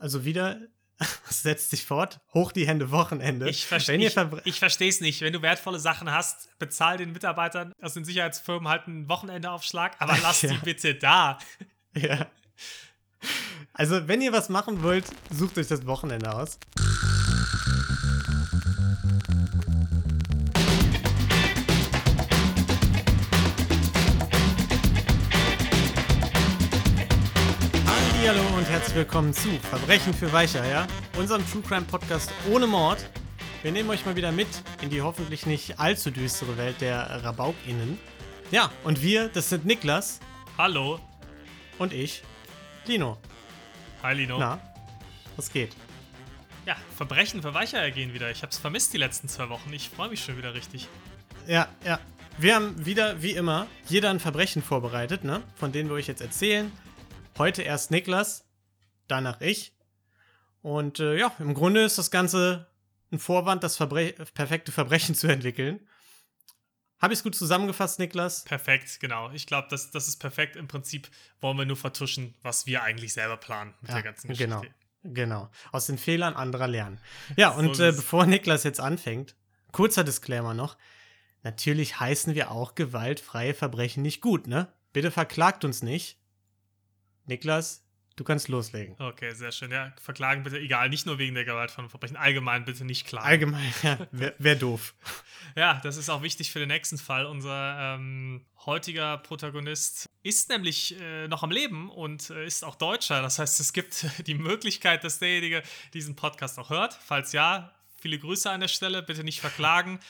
Also wieder setzt sich fort, hoch die Hände Wochenende. Ich, verste ich, ich verstehe es nicht. Wenn du wertvolle Sachen hast, bezahl den Mitarbeitern aus den Sicherheitsfirmen halt einen Wochenendeaufschlag, aber lass ja. die bitte da. Ja. Also, wenn ihr was machen wollt, sucht euch das Wochenende aus. Herzlich willkommen zu Verbrechen für Weicheier, unserem True Crime Podcast ohne Mord. Wir nehmen euch mal wieder mit in die hoffentlich nicht allzu düstere Welt der RabaukInnen. Ja, und wir, das sind Niklas. Hallo. Und ich, Lino. Hi Lino. Na, was geht? Ja, Verbrechen für Weicheier gehen wieder. Ich hab's vermisst die letzten zwei Wochen. Ich freue mich schon wieder richtig. Ja, ja. Wir haben wieder, wie immer, jeder ein Verbrechen vorbereitet, ne? Von denen wir euch jetzt erzählen. Heute erst Niklas, danach ich. Und äh, ja, im Grunde ist das Ganze ein Vorwand, das Verbre perfekte Verbrechen zu entwickeln. Habe ich es gut zusammengefasst, Niklas? Perfekt, genau. Ich glaube, das, das ist perfekt. Im Prinzip wollen wir nur vertuschen, was wir eigentlich selber planen mit ja, der ganzen Geschichte. Genau, genau. Aus den Fehlern anderer lernen. Ja, und so äh, bevor Niklas jetzt anfängt, kurzer Disclaimer noch. Natürlich heißen wir auch gewaltfreie Verbrechen nicht gut, ne? Bitte verklagt uns nicht. Niklas, du kannst loslegen. Okay, sehr schön. Ja, verklagen bitte, egal, nicht nur wegen der Gewalt von Verbrechen, allgemein bitte nicht klagen. Allgemein, ja, wäre wär doof. ja, das ist auch wichtig für den nächsten Fall. Unser ähm, heutiger Protagonist ist nämlich äh, noch am Leben und äh, ist auch Deutscher. Das heißt, es gibt die Möglichkeit, dass derjenige diesen Podcast auch hört. Falls ja, viele Grüße an der Stelle, bitte nicht verklagen.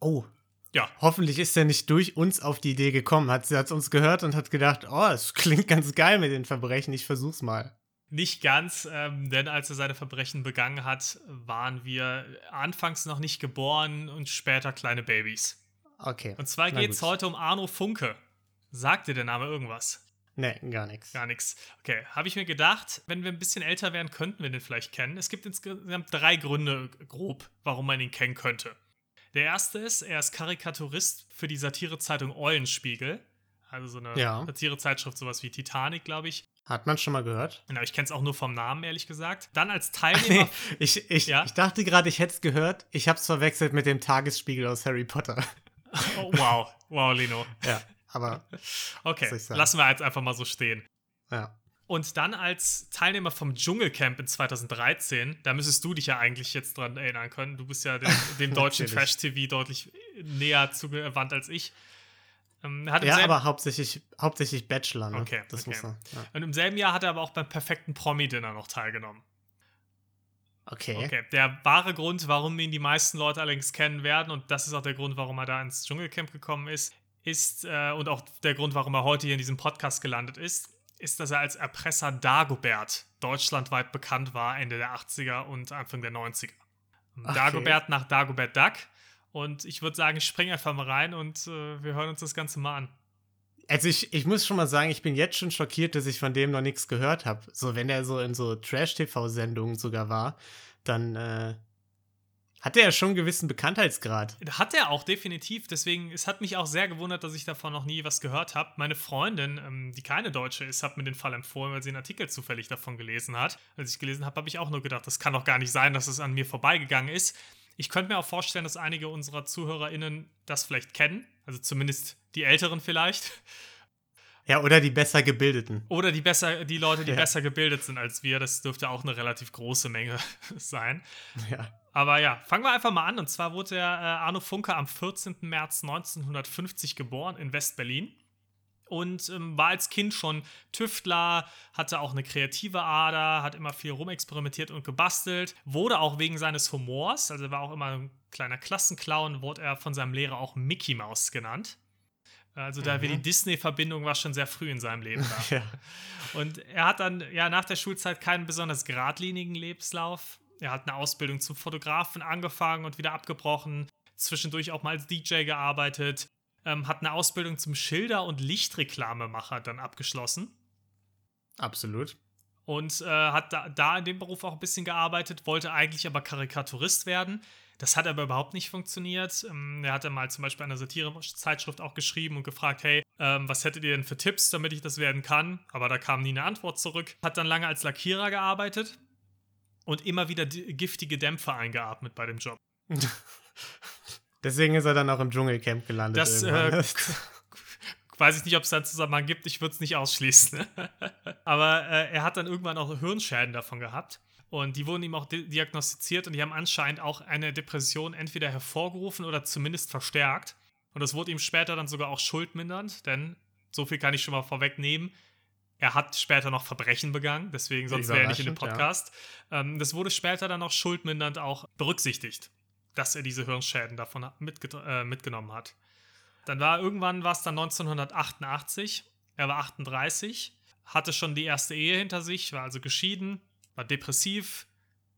Oh, ja. Hoffentlich ist er nicht durch uns auf die Idee gekommen. Hat, hat uns gehört und hat gedacht, oh, es klingt ganz geil mit den Verbrechen, ich versuch's mal. Nicht ganz, ähm, denn als er seine Verbrechen begangen hat, waren wir anfangs noch nicht geboren und später kleine Babys. Okay. Und zwar geht es heute um Arno Funke. Sagt dir der Name irgendwas? Nee, gar nichts. Gar nichts. Okay, habe ich mir gedacht, wenn wir ein bisschen älter wären, könnten wir den vielleicht kennen. Es gibt insgesamt drei Gründe grob, warum man ihn kennen könnte. Der erste ist, er ist Karikaturist für die Satirezeitung Eulenspiegel. Also so eine ja. Satirezeitschrift, sowas wie Titanic, glaube ich. Hat man schon mal gehört? Genau, ich kenne es auch nur vom Namen, ehrlich gesagt. Dann als Teilnehmer. Nee, ich, ich, ja? ich dachte gerade, ich hätte es gehört. Ich habe es verwechselt mit dem Tagesspiegel aus Harry Potter. Oh, wow, wow, Lino. Ja, aber. Okay, lassen wir jetzt einfach mal so stehen. Ja. Und dann als Teilnehmer vom Dschungelcamp in 2013, da müsstest du dich ja eigentlich jetzt dran erinnern können. Du bist ja dem, dem deutschen Trash-TV deutlich näher zugewandt als ich. Ähm, ja, aber hauptsächlich, hauptsächlich Bachelor. Ne? Okay, das okay. Muss er, ja. Und im selben Jahr hat er aber auch beim perfekten Promi-Dinner noch teilgenommen. Okay. Okay. Der wahre Grund, warum ihn die meisten Leute allerdings kennen werden, und das ist auch der Grund, warum er da ins Dschungelcamp gekommen ist, ist, äh, und auch der Grund, warum er heute hier in diesem Podcast gelandet ist, ist, dass er als Erpresser Dagobert deutschlandweit bekannt war, Ende der 80er und Anfang der 90er. Okay. Dagobert nach Dagobert Duck. Und ich würde sagen, ich springe einfach mal rein und äh, wir hören uns das Ganze mal an. Also ich, ich muss schon mal sagen, ich bin jetzt schon schockiert, dass ich von dem noch nichts gehört habe. So, wenn er so in so Trash-TV-Sendungen sogar war, dann äh, hat er ja schon einen gewissen Bekanntheitsgrad. Hat er auch, definitiv. Deswegen, es hat mich auch sehr gewundert, dass ich davon noch nie was gehört habe. Meine Freundin, ähm, die keine Deutsche ist, hat mir den Fall empfohlen, weil sie einen Artikel zufällig davon gelesen hat. Als ich gelesen habe, habe ich auch nur gedacht, das kann doch gar nicht sein, dass es an mir vorbeigegangen ist. Ich könnte mir auch vorstellen, dass einige unserer ZuhörerInnen das vielleicht kennen. Also zumindest die Älteren vielleicht. Ja, oder die besser gebildeten. Oder die besser, die Leute, die ja. besser gebildet sind als wir. Das dürfte auch eine relativ große Menge sein. Ja. Aber ja, fangen wir einfach mal an. Und zwar wurde der äh, Arno Funke am 14. März 1950 geboren in West-Berlin und ähm, war als Kind schon Tüftler, hatte auch eine kreative Ader, hat immer viel rumexperimentiert und gebastelt, wurde auch wegen seines Humors, also war auch immer ein kleiner Klassenclown, wurde er von seinem Lehrer auch Mickey Mouse genannt. Also da mhm. die Disney-Verbindung war schon sehr früh in seinem Leben da. ja. Und er hat dann ja nach der Schulzeit keinen besonders geradlinigen Lebenslauf. Er hat eine Ausbildung zum Fotografen angefangen und wieder abgebrochen. Zwischendurch auch mal als DJ gearbeitet. Ähm, hat eine Ausbildung zum Schilder- und Lichtreklamemacher dann abgeschlossen. Absolut. Und äh, hat da, da in dem Beruf auch ein bisschen gearbeitet, wollte eigentlich aber Karikaturist werden. Das hat aber überhaupt nicht funktioniert. Ähm, er hatte mal zum Beispiel eine Satire-Zeitschrift auch geschrieben und gefragt, hey, ähm, was hättet ihr denn für Tipps, damit ich das werden kann? Aber da kam nie eine Antwort zurück. Hat dann lange als Lackierer gearbeitet und immer wieder giftige Dämpfe eingeatmet bei dem Job. Deswegen ist er dann auch im Dschungelcamp gelandet. Das äh, weiß ich nicht, ob es da einen Zusammenhang gibt. Ich würde es nicht ausschließen. Aber äh, er hat dann irgendwann auch Hirnschäden davon gehabt. Und die wurden ihm auch di diagnostiziert und die haben anscheinend auch eine Depression entweder hervorgerufen oder zumindest verstärkt. Und das wurde ihm später dann sogar auch schuldmindernd, denn so viel kann ich schon mal vorwegnehmen. Er hat später noch Verbrechen begangen, deswegen sonst wäre er nicht in dem Podcast. Ja. Ähm, das wurde später dann auch schuldmindernd auch berücksichtigt, dass er diese Hirnschäden davon mitge äh, mitgenommen hat. Dann war irgendwann was dann 1988. Er war 38, hatte schon die erste Ehe hinter sich, war also geschieden, war depressiv,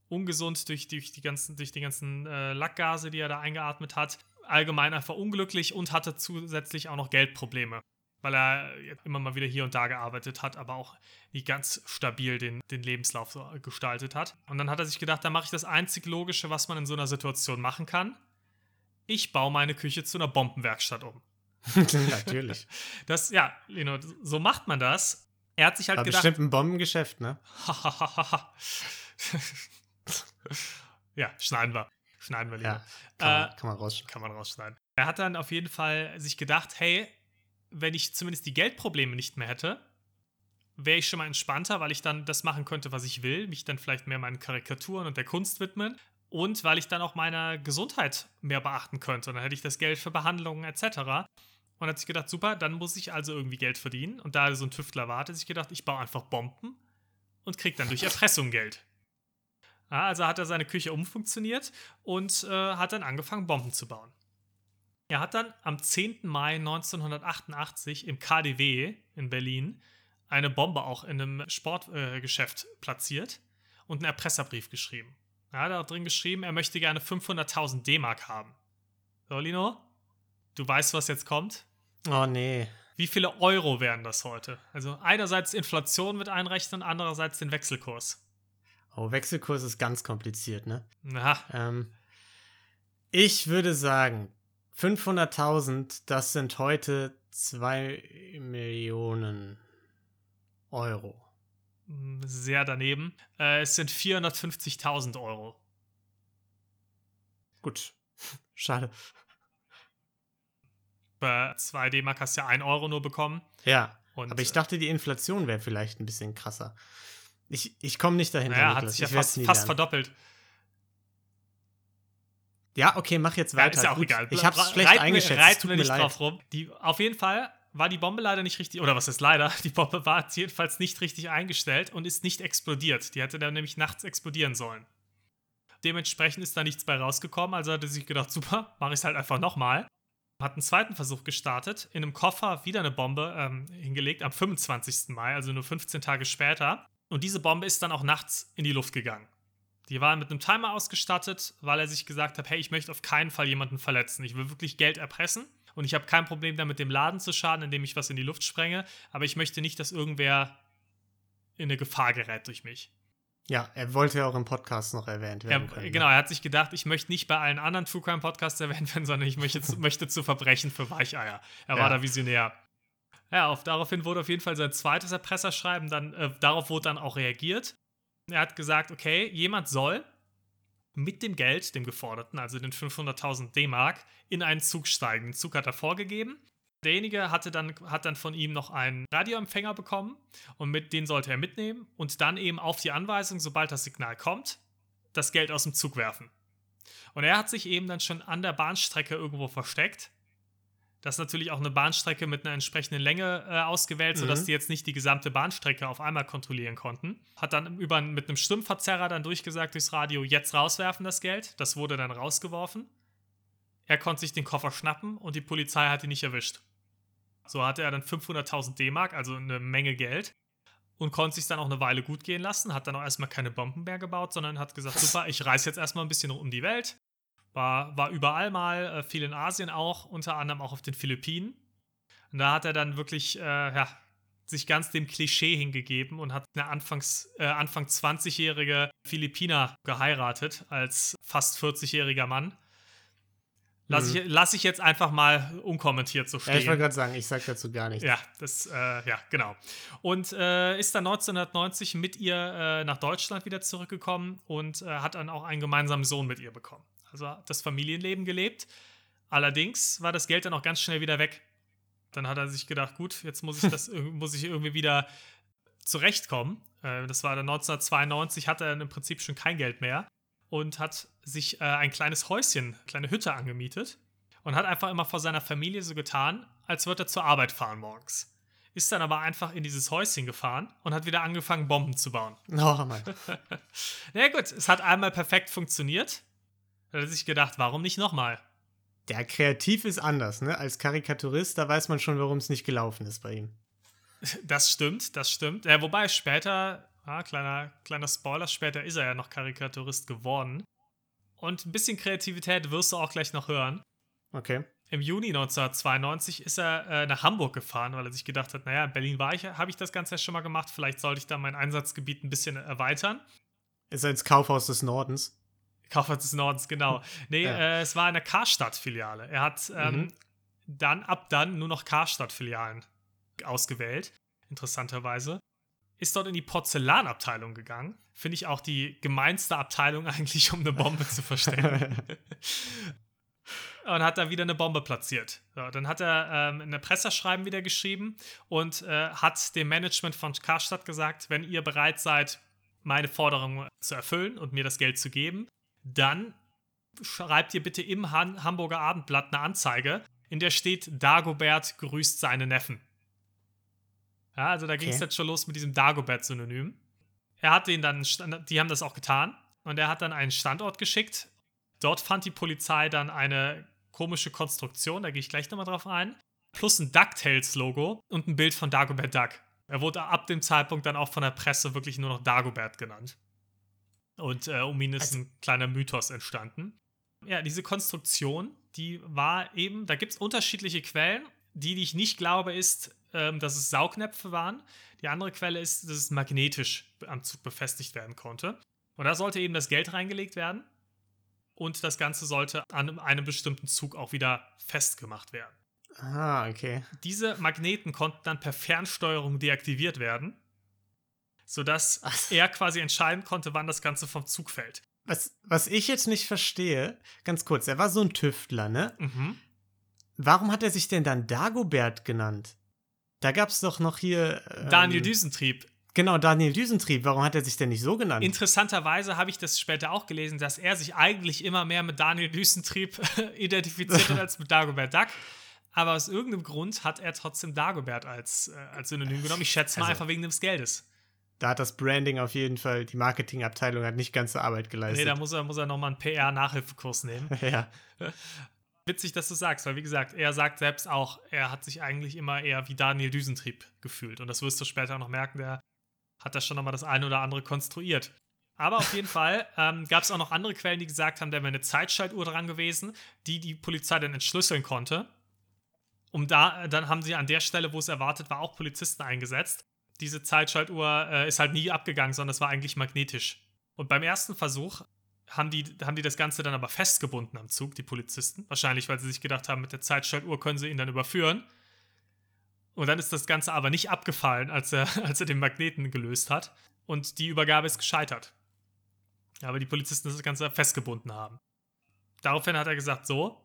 ungesund durch, durch die ganzen, durch die ganzen äh, Lackgase, die er da eingeatmet hat, allgemein einfach unglücklich und hatte zusätzlich auch noch Geldprobleme, weil er immer mal wieder hier und da gearbeitet hat, aber auch nicht ganz stabil den, den Lebenslauf so gestaltet hat. Und dann hat er sich gedacht, da mache ich das einzig Logische, was man in so einer Situation machen kann. Ich baue meine Küche zu einer Bombenwerkstatt um. Natürlich. Das, ja, Lino, so macht man das. Er hat sich halt War gedacht. bestimmt ein Bombengeschäft, ne? ja, schneiden wir. Schneiden wir lieber. Ja, kann, man, äh, kann man rausschneiden. Kann man rausschneiden. Er hat dann auf jeden Fall sich gedacht, hey, wenn ich zumindest die Geldprobleme nicht mehr hätte, wäre ich schon mal entspannter, weil ich dann das machen könnte, was ich will, mich dann vielleicht mehr meinen Karikaturen und der Kunst widmen und weil ich dann auch meiner Gesundheit mehr beachten könnte. Und dann hätte ich das Geld für Behandlungen etc. Und hat sich gedacht, super, dann muss ich also irgendwie Geld verdienen. Und da so ein Tüftler war, hat sich gedacht, ich baue einfach Bomben und kriege dann durch Erpressung Geld. Also hat er seine Küche umfunktioniert und äh, hat dann angefangen, Bomben zu bauen. Er hat dann am 10. Mai 1988 im KDW in Berlin eine Bombe auch in einem Sportgeschäft äh, platziert und einen Erpresserbrief geschrieben. Er hat auch drin geschrieben, er möchte gerne 500.000 D-Mark haben. So, Lino, du weißt, was jetzt kommt? Oh nee. Wie viele Euro wären das heute? Also einerseits Inflation mit einrechnen, andererseits den Wechselkurs. Oh, Wechselkurs ist ganz kompliziert, ne? Na. Ähm, ich würde sagen, 500.000, das sind heute 2 Millionen Euro. Sehr daneben. Äh, es sind 450.000 Euro. Gut. Schade bei 2 D-Mark hast du ja 1 Euro nur bekommen. Ja. Und, aber ich äh, dachte, die Inflation wäre vielleicht ein bisschen krasser. Ich, ich komme nicht dahinter. Ja, hat sich ja fast, fast verdoppelt. Ja, okay, mach jetzt weiter. Ja, ist ja auch Gut. egal. Ich hab's schlecht reiten, eingeschätzt. Reiten wir nicht leid. drauf rum. Die, auf jeden Fall war die Bombe leider nicht richtig, oder was ist leider? Die Bombe war jedenfalls nicht richtig eingestellt und ist nicht explodiert. Die hätte dann nämlich nachts explodieren sollen. Dementsprechend ist da nichts bei rausgekommen, also hatte sich gedacht, super, mache ich es halt einfach nochmal hat einen zweiten Versuch gestartet, in einem Koffer wieder eine Bombe ähm, hingelegt am 25. Mai, also nur 15 Tage später. Und diese Bombe ist dann auch nachts in die Luft gegangen. Die war mit einem Timer ausgestattet, weil er sich gesagt hat, hey, ich möchte auf keinen Fall jemanden verletzen. Ich will wirklich Geld erpressen und ich habe kein Problem damit, dem Laden zu schaden, indem ich was in die Luft sprenge, aber ich möchte nicht, dass irgendwer in eine Gefahr gerät durch mich. Ja, er wollte ja auch im Podcast noch erwähnt werden. Er, können, genau, er hat sich gedacht, ich möchte nicht bei allen anderen True Crime Podcasts erwähnt werden, sondern ich möchte, zu, möchte zu Verbrechen für Weicheier. Er ja. war da visionär. Ja, auf, daraufhin wurde auf jeden Fall sein zweites Erpresserschreiben, dann, äh, darauf wurde dann auch reagiert. Er hat gesagt, okay, jemand soll mit dem Geld, dem geforderten, also den 500.000 D-Mark, in einen Zug steigen. Den Zug hat er vorgegeben Derjenige hatte dann, hat dann von ihm noch einen Radioempfänger bekommen und mit den sollte er mitnehmen und dann eben auf die Anweisung, sobald das Signal kommt, das Geld aus dem Zug werfen. Und er hat sich eben dann schon an der Bahnstrecke irgendwo versteckt. Das ist natürlich auch eine Bahnstrecke mit einer entsprechenden Länge äh, ausgewählt, sodass mhm. die jetzt nicht die gesamte Bahnstrecke auf einmal kontrollieren konnten. Hat dann über, mit einem Stimmverzerrer dann durchgesagt durchs Radio, jetzt rauswerfen das Geld. Das wurde dann rausgeworfen. Er konnte sich den Koffer schnappen und die Polizei hat ihn nicht erwischt. So hatte er dann 500.000 D-Mark, also eine Menge Geld. Und konnte sich dann auch eine Weile gut gehen lassen, hat dann auch erstmal keine Bomben mehr gebaut, sondern hat gesagt, super, ich reise jetzt erstmal ein bisschen um die Welt. War, war überall mal, äh, viel in Asien auch, unter anderem auch auf den Philippinen. Und da hat er dann wirklich, äh, ja, sich ganz dem Klischee hingegeben und hat eine Anfangs, äh, Anfang 20-jährige Philippiner geheiratet als fast 40-jähriger Mann. Lass, ich, lass ich jetzt einfach mal unkommentiert so stehen. Ja, ich wollte gerade sagen, ich sage dazu gar nichts. Ja, das, äh, ja, genau. Und äh, ist dann 1990 mit ihr äh, nach Deutschland wieder zurückgekommen und äh, hat dann auch einen gemeinsamen Sohn mit ihr bekommen. Also das Familienleben gelebt. Allerdings war das Geld dann auch ganz schnell wieder weg. Dann hat er sich gedacht, gut, jetzt muss ich das muss ich irgendwie wieder zurechtkommen. Äh, das war dann 1992, hatte er im Prinzip schon kein Geld mehr und hat sich äh, ein kleines Häuschen, kleine Hütte angemietet und hat einfach immer vor seiner Familie so getan, als würde er zur Arbeit fahren morgens. Ist dann aber einfach in dieses Häuschen gefahren und hat wieder angefangen, Bomben zu bauen. Oh Mann. Na ja, gut, es hat einmal perfekt funktioniert. Da hat er sich gedacht, warum nicht nochmal? Der kreativ ist anders, ne? Als Karikaturist, da weiß man schon, warum es nicht gelaufen ist bei ihm. Das stimmt, das stimmt. Ja, wobei später Ah, kleiner, kleiner Spoiler, später ist er ja noch Karikaturist geworden. Und ein bisschen Kreativität wirst du auch gleich noch hören. Okay. Im Juni 1992 ist er äh, nach Hamburg gefahren, weil er sich gedacht hat, naja, in Berlin war ich, habe ich das Ganze ja schon mal gemacht, vielleicht sollte ich da mein Einsatzgebiet ein bisschen erweitern. Ist er ins Kaufhaus des Nordens? Kaufhaus des Nordens, genau. Nee, ja. äh, es war eine Karstadt-Filiale. Er hat ähm, mhm. dann ab dann nur noch Karstadt-Filialen ausgewählt, interessanterweise ist dort in die Porzellanabteilung gegangen. Finde ich auch die gemeinste Abteilung eigentlich, um eine Bombe zu verstecken. und hat da wieder eine Bombe platziert. So, dann hat er ähm, ein Presseschreiben wieder geschrieben und äh, hat dem Management von Karstadt gesagt, wenn ihr bereit seid, meine Forderung zu erfüllen und mir das Geld zu geben, dann schreibt ihr bitte im Han Hamburger Abendblatt eine Anzeige, in der steht, Dagobert grüßt seine Neffen. Ja, also da ging es jetzt schon los mit diesem Dagobert-Synonym. Er hat den dann, die haben das auch getan und er hat dann einen Standort geschickt. Dort fand die Polizei dann eine komische Konstruktion, da gehe ich gleich nochmal drauf ein, plus ein DuckTales-Logo und ein Bild von Dagobert Duck. Er wurde ab dem Zeitpunkt dann auch von der Presse wirklich nur noch Dagobert genannt. Und äh, um ihn ist also, ein kleiner Mythos entstanden. Ja, diese Konstruktion, die war eben, da gibt es unterschiedliche Quellen. Die, die ich nicht glaube, ist, ähm, dass es Saugnäpfe waren. Die andere Quelle ist, dass es magnetisch am Zug befestigt werden konnte. Und da sollte eben das Geld reingelegt werden. Und das Ganze sollte an einem bestimmten Zug auch wieder festgemacht werden. Ah, okay. Diese Magneten konnten dann per Fernsteuerung deaktiviert werden, sodass Ach. er quasi entscheiden konnte, wann das Ganze vom Zug fällt. Was, was ich jetzt nicht verstehe, ganz kurz, er war so ein Tüftler, ne? Mhm. Warum hat er sich denn dann Dagobert genannt? Da gab es doch noch hier. Ähm, Daniel Düsentrieb. Genau, Daniel Düsentrieb. Warum hat er sich denn nicht so genannt? Interessanterweise habe ich das später auch gelesen, dass er sich eigentlich immer mehr mit Daniel Düsentrieb identifiziert hat als mit Dagobert Duck. Aber aus irgendeinem Grund hat er trotzdem Dagobert als, äh, als Synonym genommen. Ich schätze mal also, einfach wegen des Geldes. Da hat das Branding auf jeden Fall, die Marketingabteilung hat nicht ganze Arbeit geleistet. Nee, da muss er, muss er nochmal einen PR-Nachhilfekurs nehmen. ja. witzig, dass du sagst, weil wie gesagt, er sagt selbst auch, er hat sich eigentlich immer eher wie Daniel Düsentrieb gefühlt. Und das wirst du später auch noch merken, der hat da schon nochmal das eine oder andere konstruiert. Aber auf jeden Fall ähm, gab es auch noch andere Quellen, die gesagt haben, da wäre eine Zeitschaltuhr dran gewesen, die die Polizei dann entschlüsseln konnte. Um da, dann haben sie an der Stelle, wo es erwartet war, auch Polizisten eingesetzt. Diese Zeitschaltuhr äh, ist halt nie abgegangen, sondern es war eigentlich magnetisch. Und beim ersten Versuch haben die, haben die das Ganze dann aber festgebunden am Zug, die Polizisten. Wahrscheinlich, weil sie sich gedacht haben, mit der Zeitschaltuhr können sie ihn dann überführen. Und dann ist das Ganze aber nicht abgefallen, als er, als er den Magneten gelöst hat. Und die Übergabe ist gescheitert. Aber die Polizisten das Ganze festgebunden haben. Daraufhin hat er gesagt: So,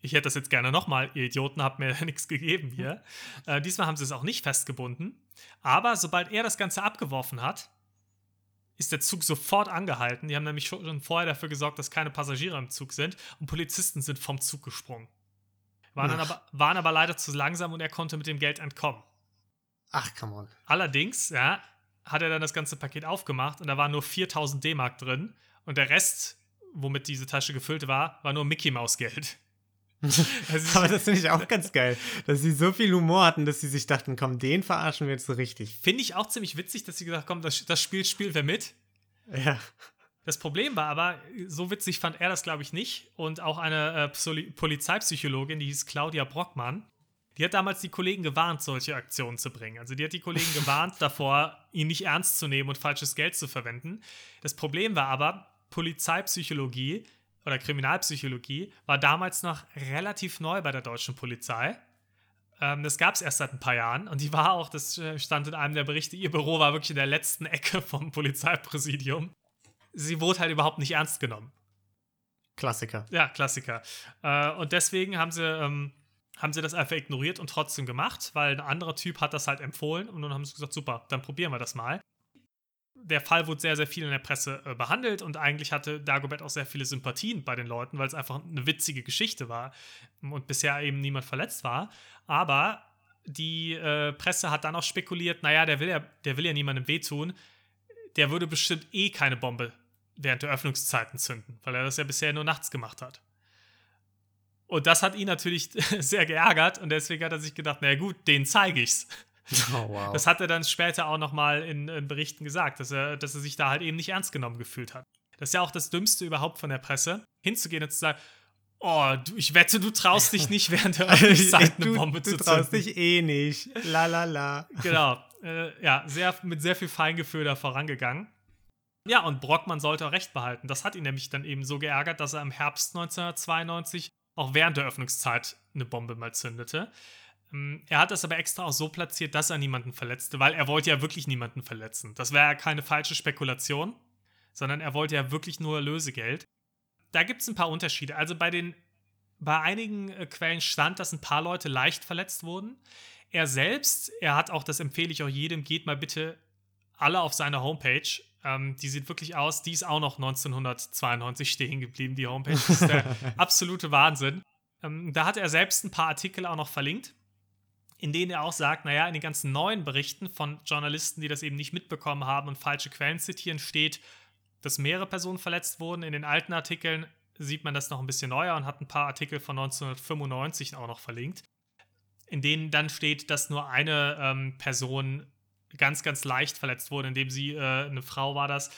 ich hätte das jetzt gerne nochmal. Ihr Idioten habt mir nichts gegeben hier. Äh, diesmal haben sie es auch nicht festgebunden. Aber sobald er das Ganze abgeworfen hat, ist der Zug sofort angehalten. Die haben nämlich schon vorher dafür gesorgt, dass keine Passagiere im Zug sind und Polizisten sind vom Zug gesprungen. Waren, dann aber, waren aber leider zu langsam und er konnte mit dem Geld entkommen. Ach, come on. Allerdings, ja, hat er dann das ganze Paket aufgemacht und da waren nur 4000 D-Mark drin und der Rest, womit diese Tasche gefüllt war, war nur Mickey Maus Geld. Aber das finde ich auch ganz geil, dass sie so viel Humor hatten, dass sie sich dachten, komm, den verarschen wir jetzt so richtig. Finde ich auch ziemlich witzig, dass sie gesagt haben, das, das Spiel spielt wer mit. Ja. Das Problem war aber, so witzig fand er das, glaube ich, nicht. Und auch eine äh, Polizeipsychologin, die hieß Claudia Brockmann, die hat damals die Kollegen gewarnt, solche Aktionen zu bringen. Also die hat die Kollegen gewarnt davor, ihn nicht ernst zu nehmen und falsches Geld zu verwenden. Das Problem war aber, Polizeipsychologie oder Kriminalpsychologie war damals noch relativ neu bei der deutschen Polizei. Ähm, das gab es erst seit ein paar Jahren und die war auch, das äh, stand in einem der Berichte, ihr Büro war wirklich in der letzten Ecke vom Polizeipräsidium. Sie wurde halt überhaupt nicht ernst genommen. Klassiker. Ja, Klassiker. Äh, und deswegen haben sie, ähm, haben sie das einfach ignoriert und trotzdem gemacht, weil ein anderer Typ hat das halt empfohlen und dann haben sie gesagt, super, dann probieren wir das mal. Der Fall wurde sehr, sehr viel in der Presse äh, behandelt und eigentlich hatte Dagobert auch sehr viele Sympathien bei den Leuten, weil es einfach eine witzige Geschichte war und bisher eben niemand verletzt war. Aber die äh, Presse hat dann auch spekuliert, naja, der will ja, der will ja niemandem wehtun, der würde bestimmt eh keine Bombe während der Öffnungszeiten zünden, weil er das ja bisher nur nachts gemacht hat. Und das hat ihn natürlich sehr geärgert und deswegen hat er sich gedacht, naja gut, den zeige ich's. Oh, wow. Das hat er dann später auch nochmal in, in Berichten gesagt, dass er, dass er sich da halt eben nicht ernst genommen gefühlt hat. Das ist ja auch das Dümmste überhaupt von der Presse, hinzugehen und zu sagen, oh, du, ich wette, du traust dich nicht während der Öffnungszeit eine Bombe du, zu zünden. Du traust dich eh nicht. La la la. Genau. Äh, ja, sehr, mit sehr viel Feingefühl da vorangegangen. Ja, und Brockmann sollte auch recht behalten. Das hat ihn nämlich dann eben so geärgert, dass er im Herbst 1992 auch während der Öffnungszeit eine Bombe mal zündete. Ähm, er hat das aber extra auch so platziert, dass er niemanden verletzte, weil er wollte ja wirklich niemanden verletzen. Das wäre ja keine falsche Spekulation, sondern er wollte ja wirklich nur Lösegeld. Da gibt es ein paar Unterschiede. Also bei den bei einigen äh, Quellen stand, dass ein paar Leute leicht verletzt wurden. Er selbst, er hat auch, das empfehle ich auch jedem, geht mal bitte alle auf seine Homepage ähm, die sieht wirklich aus. Die ist auch noch 1992 stehen geblieben, die Homepage. Das ist der absolute Wahnsinn. Ähm, da hat er selbst ein paar Artikel auch noch verlinkt, in denen er auch sagt, naja, in den ganzen neuen Berichten von Journalisten, die das eben nicht mitbekommen haben und falsche Quellen zitieren, steht, dass mehrere Personen verletzt wurden. In den alten Artikeln sieht man das noch ein bisschen neuer und hat ein paar Artikel von 1995 auch noch verlinkt, in denen dann steht, dass nur eine ähm, Person ganz, ganz leicht verletzt wurde, indem sie, äh, eine Frau war das,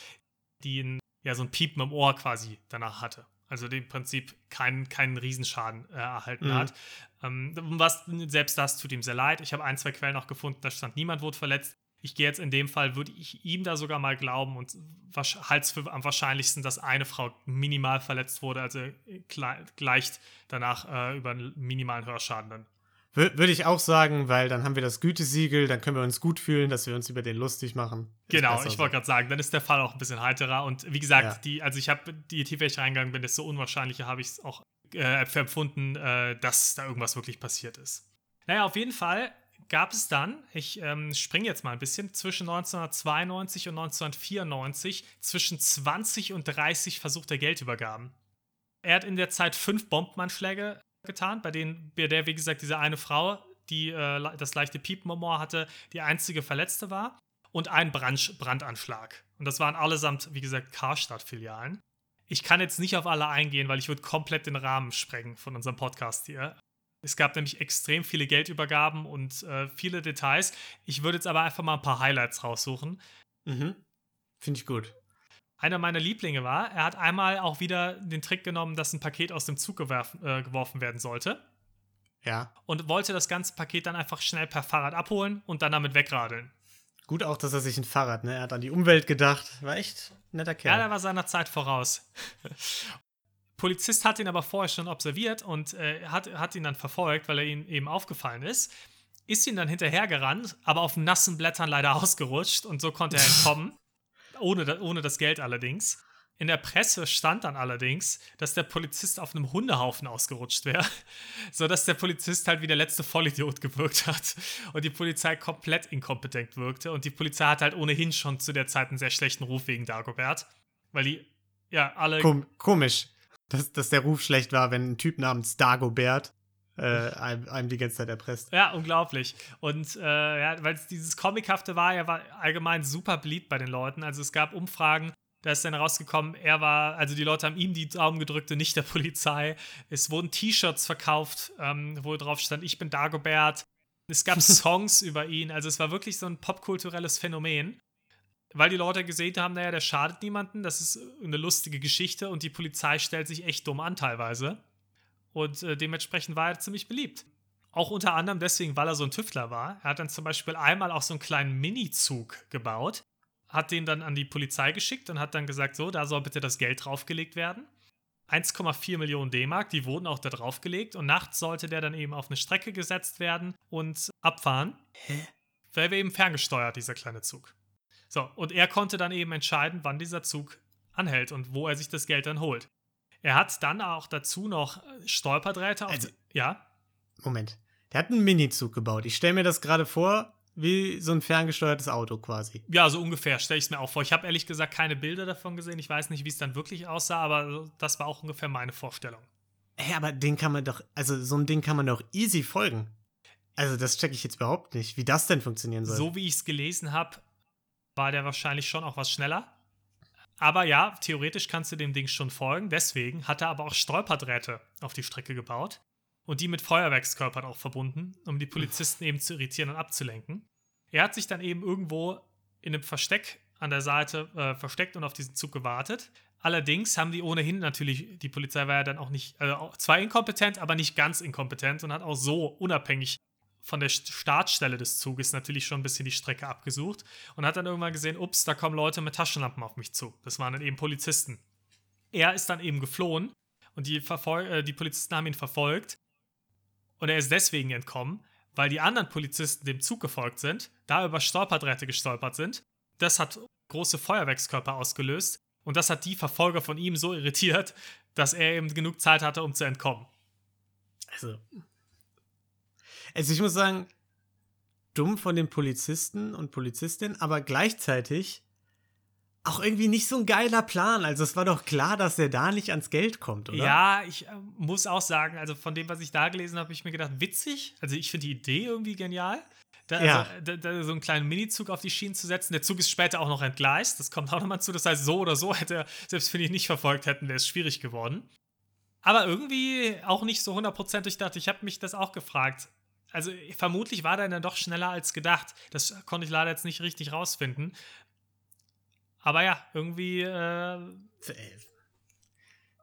die ein, ja, so ein Piepen im Ohr quasi danach hatte. Also im Prinzip keinen, keinen Riesenschaden äh, erhalten mhm. hat. Ähm, was, selbst das tut ihm sehr leid. Ich habe ein, zwei Quellen noch gefunden, da stand, niemand wurde verletzt. Ich gehe jetzt in dem Fall, würde ich ihm da sogar mal glauben und halte es für am wahrscheinlichsten, dass eine Frau minimal verletzt wurde, also gleicht danach äh, über einen minimalen Hörschaden dann würde ich auch sagen, weil dann haben wir das Gütesiegel, dann können wir uns gut fühlen, dass wir uns über den lustig machen. Ist genau, ich wollte gerade sagen, dann ist der Fall auch ein bisschen heiterer. Und wie gesagt, ja. die, also ich habe, je tiefer ich reingegangen bin, desto unwahrscheinlicher habe ich es auch äh, empfunden, äh, dass da irgendwas wirklich passiert ist. Naja, auf jeden Fall gab es dann, ich ähm, springe jetzt mal ein bisschen, zwischen 1992 und 1994 zwischen 20 und 30 versuchte Geldübergaben. Er hat in der Zeit fünf Bombenanschläge getan, bei denen bei der, wie gesagt, diese eine Frau, die äh, das leichte Ohr hatte, die einzige Verletzte war und ein Brand Brandanschlag. Und das waren allesamt, wie gesagt, Karstadt-Filialen. Ich kann jetzt nicht auf alle eingehen, weil ich würde komplett den Rahmen sprengen von unserem Podcast hier. Es gab nämlich extrem viele Geldübergaben und äh, viele Details. Ich würde jetzt aber einfach mal ein paar Highlights raussuchen. Mhm. Finde ich gut einer meiner Lieblinge war. Er hat einmal auch wieder den Trick genommen, dass ein Paket aus dem Zug gewerfen, äh, geworfen werden sollte. Ja. Und wollte das ganze Paket dann einfach schnell per Fahrrad abholen und dann damit wegradeln. Gut auch, dass er sich ein Fahrrad, ne? Er hat an die Umwelt gedacht. War echt ein netter Kerl. Ja, der war seiner Zeit voraus. Polizist hat ihn aber vorher schon observiert und äh, hat, hat ihn dann verfolgt, weil er ihm eben aufgefallen ist. Ist ihn dann hinterhergerannt, aber auf nassen Blättern leider ausgerutscht und so konnte er entkommen. Ohne, ohne das Geld allerdings. In der Presse stand dann allerdings, dass der Polizist auf einem Hundehaufen ausgerutscht wäre, sodass der Polizist halt wie der letzte Vollidiot gewirkt hat und die Polizei komplett inkompetent wirkte. Und die Polizei hat halt ohnehin schon zu der Zeit einen sehr schlechten Ruf wegen Dagobert, weil die ja alle. Kom komisch, dass, dass der Ruf schlecht war, wenn ein Typ namens Dagobert äh, einem, einem, die ganze Zeit erpresst. Ja, unglaublich. Und äh, ja, weil dieses Comichafte war, er war allgemein super beliebt bei den Leuten. Also es gab Umfragen, da ist dann rausgekommen, er war, also die Leute haben ihm die Daumen gedrückt und nicht der Polizei. Es wurden T-Shirts verkauft, ähm, wo drauf stand, ich bin Dagobert. Es gab Songs über ihn. Also es war wirklich so ein popkulturelles Phänomen. Weil die Leute gesehen haben, naja, der schadet niemanden, das ist eine lustige Geschichte und die Polizei stellt sich echt dumm an teilweise. Und äh, dementsprechend war er ziemlich beliebt. Auch unter anderem deswegen, weil er so ein Tüftler war. Er hat dann zum Beispiel einmal auch so einen kleinen Mini-Zug gebaut, hat den dann an die Polizei geschickt und hat dann gesagt, so, da soll bitte das Geld draufgelegt werden. 1,4 Millionen D-Mark, die wurden auch da draufgelegt und nachts sollte der dann eben auf eine Strecke gesetzt werden und abfahren. Hä? Weil wir eben ferngesteuert, dieser kleine Zug. So, und er konnte dann eben entscheiden, wann dieser Zug anhält und wo er sich das Geld dann holt. Er hat dann auch dazu noch Stolperdrähte auf. Also, ja? Moment. Der hat einen Minizug gebaut. Ich stelle mir das gerade vor, wie so ein ferngesteuertes Auto quasi. Ja, so ungefähr stelle ich es mir auch vor. Ich habe ehrlich gesagt keine Bilder davon gesehen. Ich weiß nicht, wie es dann wirklich aussah, aber das war auch ungefähr meine Vorstellung. Hey, aber den kann man doch, also so ein Ding kann man doch easy folgen. Also das checke ich jetzt überhaupt nicht, wie das denn funktionieren soll. So wie ich es gelesen habe, war der wahrscheinlich schon auch was schneller. Aber ja, theoretisch kannst du dem Ding schon folgen. Deswegen hat er aber auch Stolperdrähte auf die Strecke gebaut und die mit Feuerwerkskörpern auch verbunden, um die Polizisten eben zu irritieren und abzulenken. Er hat sich dann eben irgendwo in einem Versteck an der Seite äh, versteckt und auf diesen Zug gewartet. Allerdings haben die ohnehin natürlich, die Polizei war ja dann auch nicht, also zwar inkompetent, aber nicht ganz inkompetent und hat auch so unabhängig von der Startstelle des Zuges natürlich schon ein bisschen die Strecke abgesucht und hat dann irgendwann gesehen, ups, da kommen Leute mit Taschenlampen auf mich zu. Das waren dann eben Polizisten. Er ist dann eben geflohen und die, Verfol äh, die Polizisten haben ihn verfolgt und er ist deswegen entkommen, weil die anderen Polizisten dem Zug gefolgt sind, da über Stolperdrähte gestolpert sind. Das hat große Feuerwerkskörper ausgelöst und das hat die Verfolger von ihm so irritiert, dass er eben genug Zeit hatte, um zu entkommen. Also, also ich muss sagen, dumm von den Polizisten und Polizistinnen, aber gleichzeitig auch irgendwie nicht so ein geiler Plan. Also es war doch klar, dass er da nicht ans Geld kommt, oder? Ja, ich äh, muss auch sagen, also von dem, was ich da gelesen habe, habe ich mir gedacht, witzig. Also ich finde die Idee irgendwie genial. Da, ja. also, da, da, so einen kleinen Minizug auf die Schienen zu setzen. Der Zug ist später auch noch entgleist. Das kommt auch nochmal zu. Das heißt, so oder so hätte er, selbst wenn ich nicht verfolgt hätten, wäre es schwierig geworden. Aber irgendwie auch nicht so hundertprozentig dachte. Ich habe mich das auch gefragt. Also vermutlich war der dann doch schneller als gedacht. Das konnte ich leider jetzt nicht richtig rausfinden. Aber ja, irgendwie. Äh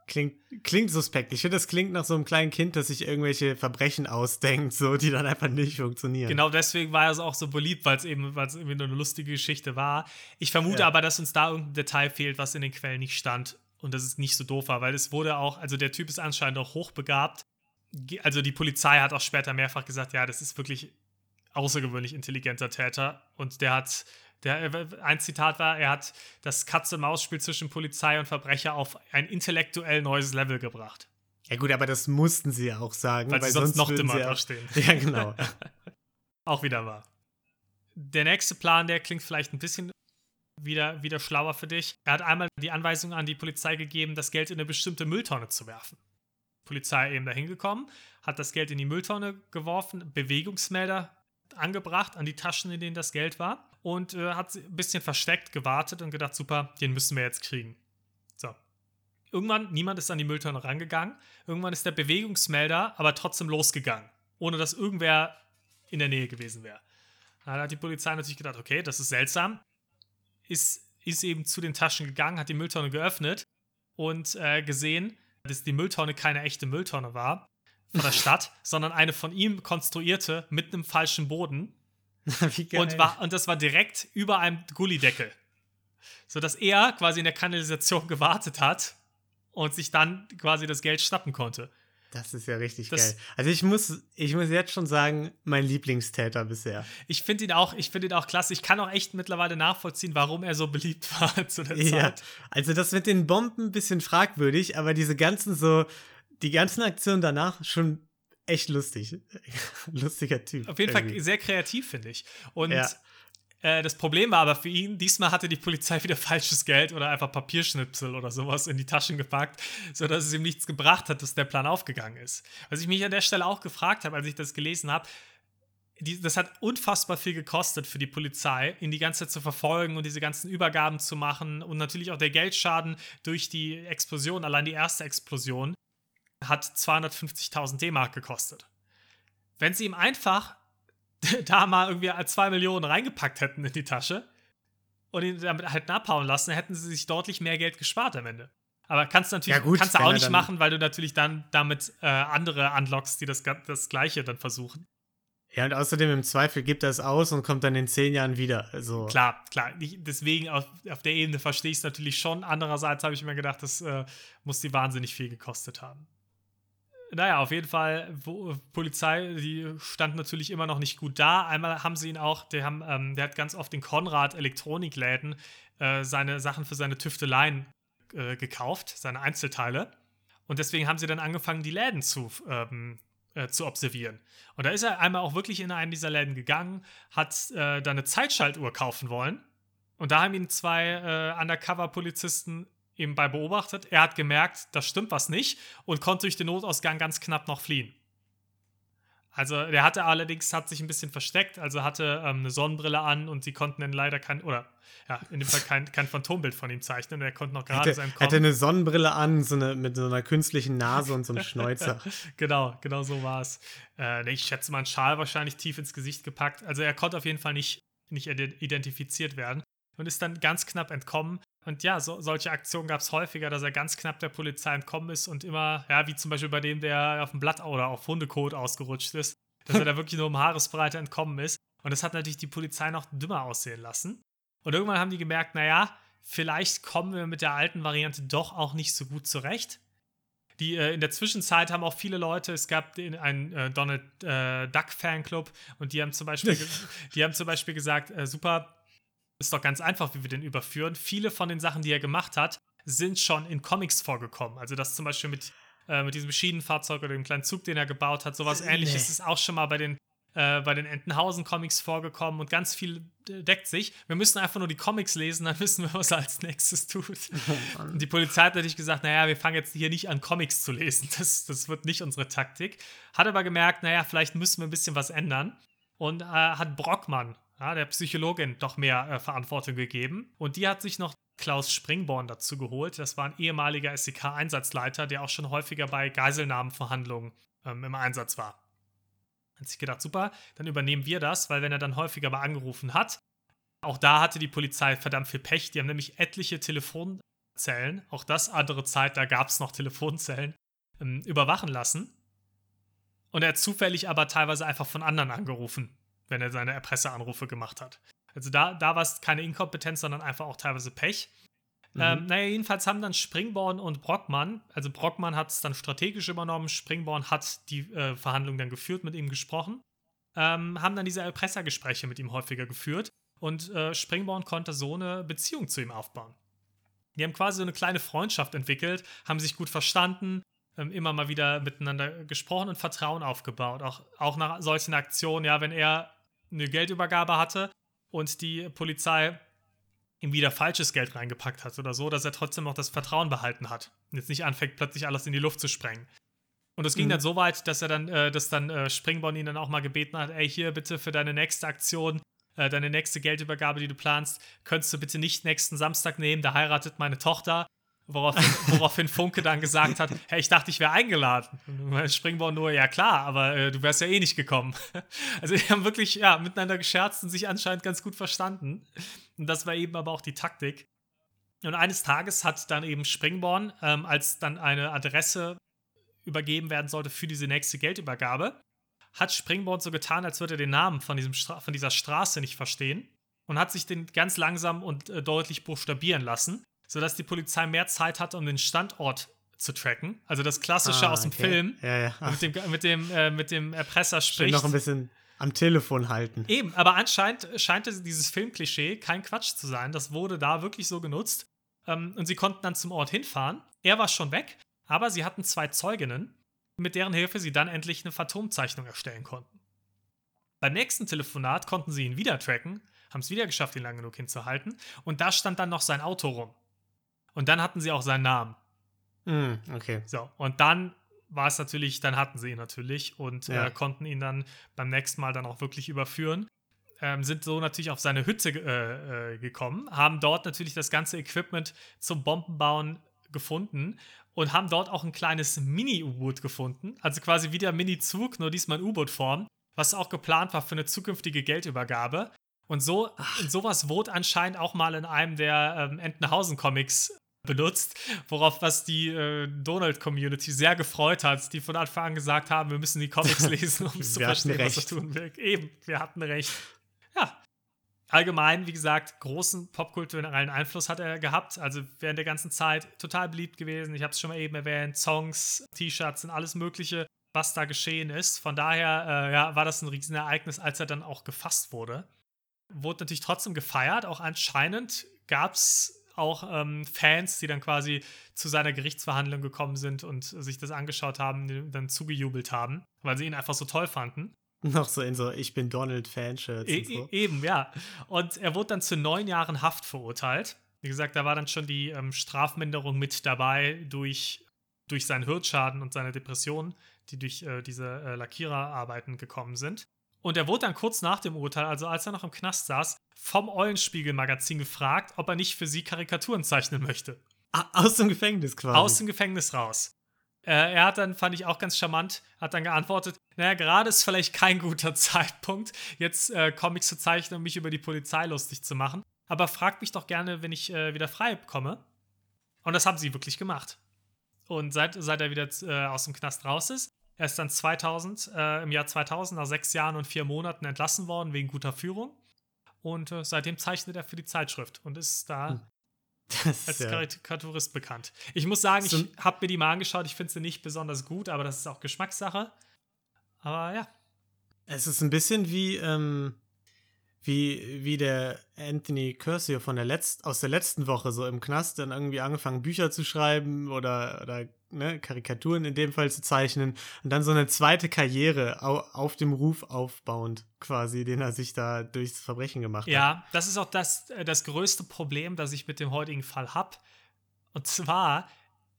klingt, klingt suspekt. Ich finde, das klingt nach so einem kleinen Kind, das sich irgendwelche Verbrechen ausdenkt, so, die dann einfach nicht funktionieren. Genau deswegen war es auch so beliebt, weil es eben, weil's irgendwie nur eine lustige Geschichte war. Ich vermute ja. aber, dass uns da irgendein Detail fehlt, was in den Quellen nicht stand. Und das ist nicht so doof war, weil es wurde auch, also der Typ ist anscheinend auch hochbegabt. Also die Polizei hat auch später mehrfach gesagt, ja, das ist wirklich außergewöhnlich intelligenter Täter. Und der hat der, äh, ein Zitat war, er hat das Katze-Maus-Spiel zwischen Polizei und Verbrecher auf ein intellektuell neues Level gebracht. Ja gut, aber das mussten sie ja auch sagen. Weil, weil sie sonst, sonst noch dümmer da stehen. Ja, genau. auch wieder wahr. Der nächste Plan, der klingt vielleicht ein bisschen wieder, wieder schlauer für dich. Er hat einmal die Anweisung an die Polizei gegeben, das Geld in eine bestimmte Mülltonne zu werfen. Die Polizei eben dahin gekommen, hat das Geld in die Mülltonne geworfen, Bewegungsmelder angebracht an die Taschen, in denen das Geld war und äh, hat ein bisschen versteckt gewartet und gedacht, super, den müssen wir jetzt kriegen. So. Irgendwann, niemand ist an die Mülltonne rangegangen. Irgendwann ist der Bewegungsmelder aber trotzdem losgegangen, ohne dass irgendwer in der Nähe gewesen wäre. Dann hat die Polizei natürlich gedacht, okay, das ist seltsam. Ist, ist eben zu den Taschen gegangen, hat die Mülltonne geöffnet und äh, gesehen, dass die Mülltonne keine echte Mülltonne war von der Stadt, sondern eine von ihm konstruierte mit einem falschen Boden. Und, war, und das war direkt über einem Gullideckel. Sodass er quasi in der Kanalisation gewartet hat und sich dann quasi das Geld schnappen konnte. Das ist ja richtig das, geil. Also ich muss, ich muss jetzt schon sagen, mein Lieblingstäter bisher. Ich finde ihn auch, ich finde ihn auch klasse. Ich kann auch echt mittlerweile nachvollziehen, warum er so beliebt war zu der ja, Zeit. Also das mit den Bomben ein bisschen fragwürdig, aber diese ganzen so, die ganzen Aktionen danach schon echt lustig. Lustiger Typ. Auf jeden irgendwie. Fall sehr kreativ, finde ich. Und ja. äh, das Problem war aber für ihn, diesmal hatte die Polizei wieder falsches Geld oder einfach Papierschnipsel oder sowas in die Taschen gepackt, sodass es ihm nichts gebracht hat, dass der Plan aufgegangen ist. Was ich mich an der Stelle auch gefragt habe, als ich das gelesen habe, die, das hat unfassbar viel gekostet für die Polizei, ihn die ganze Zeit zu verfolgen und diese ganzen Übergaben zu machen und natürlich auch der Geldschaden durch die Explosion, allein die erste Explosion, hat 250.000 D-Mark gekostet. Wenn sie ihm einfach da mal irgendwie 2 Millionen reingepackt hätten in die Tasche und ihn damit halt abhauen lassen, hätten sie sich deutlich mehr Geld gespart am Ende. Aber kannst du natürlich ja gut, kannst du auch nicht machen, weil du natürlich dann damit äh, andere unlocks, die das, das Gleiche dann versuchen. Ja, und außerdem im Zweifel gibt er es aus und kommt dann in zehn Jahren wieder. Also. Klar, klar. Deswegen auf, auf der Ebene verstehe ich es natürlich schon. Andererseits habe ich mir gedacht, das äh, muss die wahnsinnig viel gekostet haben. Naja, auf jeden Fall, wo, Polizei, die stand natürlich immer noch nicht gut da. Einmal haben sie ihn auch, der, haben, ähm, der hat ganz oft in Konrad Elektronikläden äh, seine Sachen für seine Tüfteleien äh, gekauft, seine Einzelteile. Und deswegen haben sie dann angefangen, die Läden zu ähm, äh, zu observieren. Und da ist er einmal auch wirklich in einen dieser Läden gegangen, hat äh, da eine Zeitschaltuhr kaufen wollen. Und da haben ihn zwei äh, Undercover-Polizisten eben bei beobachtet. Er hat gemerkt, da stimmt was nicht und konnte durch den Notausgang ganz knapp noch fliehen. Also der hatte allerdings, hat sich ein bisschen versteckt, also hatte ähm, eine Sonnenbrille an und sie konnten dann leider kein, oder ja, in dem Fall kein, kein Phantombild von ihm zeichnen. Er konnte noch gerade sein Hatte eine Sonnenbrille an, so eine, mit so einer künstlichen Nase und so einem Schnäuzer. genau, genau so war es. Äh, ich schätze mal, einen Schal wahrscheinlich tief ins Gesicht gepackt. Also er konnte auf jeden Fall nicht, nicht identifiziert werden und ist dann ganz knapp entkommen. Und ja, so, solche Aktionen gab es häufiger, dass er ganz knapp der Polizei entkommen ist und immer, ja, wie zum Beispiel bei dem, der auf dem Blatt oder auf Hundekot ausgerutscht ist, dass er da wirklich nur um Haaresbreite entkommen ist. Und das hat natürlich die Polizei noch dümmer aussehen lassen. Und irgendwann haben die gemerkt, naja, vielleicht kommen wir mit der alten Variante doch auch nicht so gut zurecht. Die, äh, in der Zwischenzeit haben auch viele Leute, es gab den, einen äh, Donald äh, Duck Fanclub und die haben zum Beispiel, die haben zum Beispiel gesagt, äh, super, ist doch ganz einfach, wie wir den überführen. Viele von den Sachen, die er gemacht hat, sind schon in Comics vorgekommen. Also das zum Beispiel mit, äh, mit diesem Schienenfahrzeug oder dem kleinen Zug, den er gebaut hat, sowas äh, ähnliches nee. ist auch schon mal bei den, äh, bei den Entenhausen-Comics vorgekommen und ganz viel deckt sich. Wir müssen einfach nur die Comics lesen, dann wissen wir, was er als nächstes tut. Oh die Polizei hat natürlich gesagt, naja, wir fangen jetzt hier nicht an, Comics zu lesen. Das, das wird nicht unsere Taktik. Hat aber gemerkt, naja, vielleicht müssen wir ein bisschen was ändern. Und äh, hat Brockmann ja, der Psychologin doch mehr äh, Verantwortung gegeben. Und die hat sich noch Klaus Springborn dazu geholt. Das war ein ehemaliger SEK-Einsatzleiter, der auch schon häufiger bei Geiselnahmenverhandlungen ähm, im Einsatz war. Hat sich gedacht, super, dann übernehmen wir das, weil wenn er dann häufiger mal angerufen hat, auch da hatte die Polizei verdammt viel Pech. Die haben nämlich etliche Telefonzellen, auch das andere Zeit, da gab es noch Telefonzellen, ähm, überwachen lassen. Und er hat zufällig aber teilweise einfach von anderen angerufen wenn er seine Erpresseranrufe gemacht hat. Also da, da war es keine Inkompetenz, sondern einfach auch teilweise Pech. Mhm. Ähm, naja, jedenfalls haben dann Springborn und Brockmann, also Brockmann hat es dann strategisch übernommen, Springborn hat die äh, Verhandlungen dann geführt, mit ihm gesprochen, ähm, haben dann diese Erpressergespräche mit ihm häufiger geführt und äh, Springborn konnte so eine Beziehung zu ihm aufbauen. Die haben quasi so eine kleine Freundschaft entwickelt, haben sich gut verstanden, ähm, immer mal wieder miteinander gesprochen und Vertrauen aufgebaut. Auch, auch nach solchen Aktionen, ja, wenn er eine Geldübergabe hatte und die Polizei ihm wieder falsches Geld reingepackt hat oder so, dass er trotzdem noch das Vertrauen behalten hat und jetzt nicht anfängt, plötzlich alles in die Luft zu sprengen. Und es ging mhm. dann so weit, dass er dann, äh, dass dann äh, Springborn ihn dann auch mal gebeten hat, ey, hier bitte für deine nächste Aktion, äh, deine nächste Geldübergabe, die du planst, könntest du bitte nicht nächsten Samstag nehmen, da heiratet meine Tochter. Woraufhin, woraufhin Funke dann gesagt hat, hey, ich dachte, ich wäre eingeladen. Springborn nur, ja klar, aber äh, du wärst ja eh nicht gekommen. Also die haben wirklich ja, miteinander gescherzt und sich anscheinend ganz gut verstanden. Und das war eben aber auch die Taktik. Und eines Tages hat dann eben Springborn, ähm, als dann eine Adresse übergeben werden sollte für diese nächste Geldübergabe, hat Springborn so getan, als würde er den Namen von, diesem von dieser Straße nicht verstehen und hat sich den ganz langsam und äh, deutlich buchstabieren lassen sodass die Polizei mehr Zeit hat, um den Standort zu tracken. Also das Klassische ah, aus dem okay. Film. Ja, ja. Mit dem, mit dem, äh, mit dem Erpresser spricht. noch ein bisschen am Telefon halten. Eben, aber anscheinend scheint dieses Filmklischee kein Quatsch zu sein. Das wurde da wirklich so genutzt. Ähm, und sie konnten dann zum Ort hinfahren. Er war schon weg, aber sie hatten zwei Zeuginnen, mit deren Hilfe sie dann endlich eine Phantomzeichnung erstellen konnten. Beim nächsten Telefonat konnten sie ihn wieder tracken, haben es wieder geschafft, ihn lang genug hinzuhalten. Und da stand dann noch sein Auto rum. Und dann hatten sie auch seinen Namen. Mm, okay. So, und dann war es natürlich, dann hatten sie ihn natürlich und ja. äh, konnten ihn dann beim nächsten Mal dann auch wirklich überführen. Ähm, sind so natürlich auf seine Hütte äh, äh, gekommen, haben dort natürlich das ganze Equipment zum Bombenbauen gefunden und haben dort auch ein kleines Mini-U-Boot gefunden. Also quasi wie der Mini-Zug, nur diesmal in U-Boot-Form, was auch geplant war für eine zukünftige Geldübergabe. Und so, sowas wurde anscheinend auch mal in einem der ähm, Entenhausen-Comics benutzt, worauf was die äh, Donald-Community sehr gefreut hat, die von Anfang an gesagt haben, wir müssen die Comics lesen, um es zu verstehen, was er tun will. Eben, wir hatten recht. Ja. Allgemein, wie gesagt, großen popkulturellen Einfluss hat er gehabt. Also während der ganzen Zeit total beliebt gewesen. Ich habe es schon mal eben erwähnt. Songs, T-Shirts und alles Mögliche, was da geschehen ist. Von daher äh, ja, war das ein Riesenereignis, als er dann auch gefasst wurde. Wurde natürlich trotzdem gefeiert. Auch anscheinend gab es auch ähm, Fans, die dann quasi zu seiner Gerichtsverhandlung gekommen sind und sich das angeschaut haben, dann zugejubelt haben, weil sie ihn einfach so toll fanden. Noch so in so Ich bin Donald-Fanshirts. E so. Eben, ja. Und er wurde dann zu neun Jahren Haft verurteilt. Wie gesagt, da war dann schon die ähm, Strafminderung mit dabei durch, durch seinen Hirtschaden und seine Depression, die durch äh, diese äh, Lackiererarbeiten gekommen sind. Und er wurde dann kurz nach dem Urteil, also als er noch im Knast saß, vom Eulenspiegel-Magazin gefragt, ob er nicht für sie Karikaturen zeichnen möchte. Aus dem Gefängnis quasi. Aus dem Gefängnis raus. Äh, er hat dann, fand ich auch ganz charmant, hat dann geantwortet, naja, gerade ist vielleicht kein guter Zeitpunkt, jetzt äh, Comics zu zeichnen, um mich über die Polizei lustig zu machen. Aber fragt mich doch gerne, wenn ich äh, wieder frei komme. Und das haben sie wirklich gemacht. Und seit, seit er wieder äh, aus dem Knast raus ist, er ist dann 2000, äh, im Jahr 2000 nach sechs Jahren und vier Monaten entlassen worden wegen guter Führung. Und äh, seitdem zeichnet er für die Zeitschrift und ist da hm. das als ja. Karikaturist bekannt. Ich muss sagen, so, ich habe mir die mal angeschaut. Ich finde sie nicht besonders gut, aber das ist auch Geschmackssache. Aber ja. Es ist ein bisschen wie, ähm, wie, wie der Anthony Curcio von der Letz aus der letzten Woche so im Knast dann irgendwie angefangen, Bücher zu schreiben oder, oder ne, Karikaturen in dem Fall zu zeichnen und dann so eine zweite Karriere au auf dem Ruf aufbauend quasi, den er sich da durchs Verbrechen gemacht ja, hat. Ja, das ist auch das, äh, das größte Problem, das ich mit dem heutigen Fall habe. Und zwar,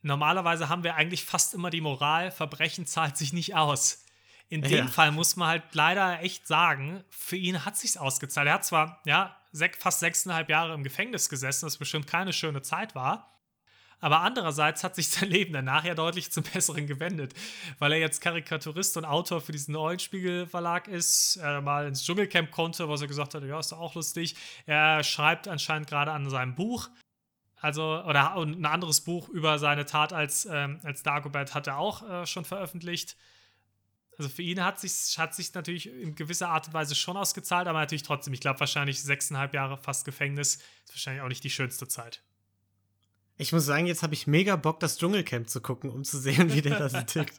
normalerweise haben wir eigentlich fast immer die Moral, Verbrechen zahlt sich nicht aus. In dem ja. Fall muss man halt leider echt sagen, für ihn hat sich's ausgezahlt. Er hat zwar ja fast sechseinhalb Jahre im Gefängnis gesessen, was bestimmt keine schöne Zeit war. Aber andererseits hat sich sein Leben danach ja deutlich zum Besseren gewendet, weil er jetzt Karikaturist und Autor für diesen Eulenspiegel Verlag ist, er mal ins Dschungelcamp konnte, was er gesagt hat, ja, ist doch auch lustig. Er schreibt anscheinend gerade an seinem Buch. Also, oder ein anderes Buch über seine Tat als, ähm, als Dagobert hat er auch äh, schon veröffentlicht. Also für ihn hat sich hat sich natürlich in gewisser Art und Weise schon ausgezahlt, aber natürlich trotzdem, ich glaube wahrscheinlich sechseinhalb Jahre fast Gefängnis ist wahrscheinlich auch nicht die schönste Zeit. Ich muss sagen, jetzt habe ich mega Bock, das Dschungelcamp zu gucken, um zu sehen, wie der da so tickt.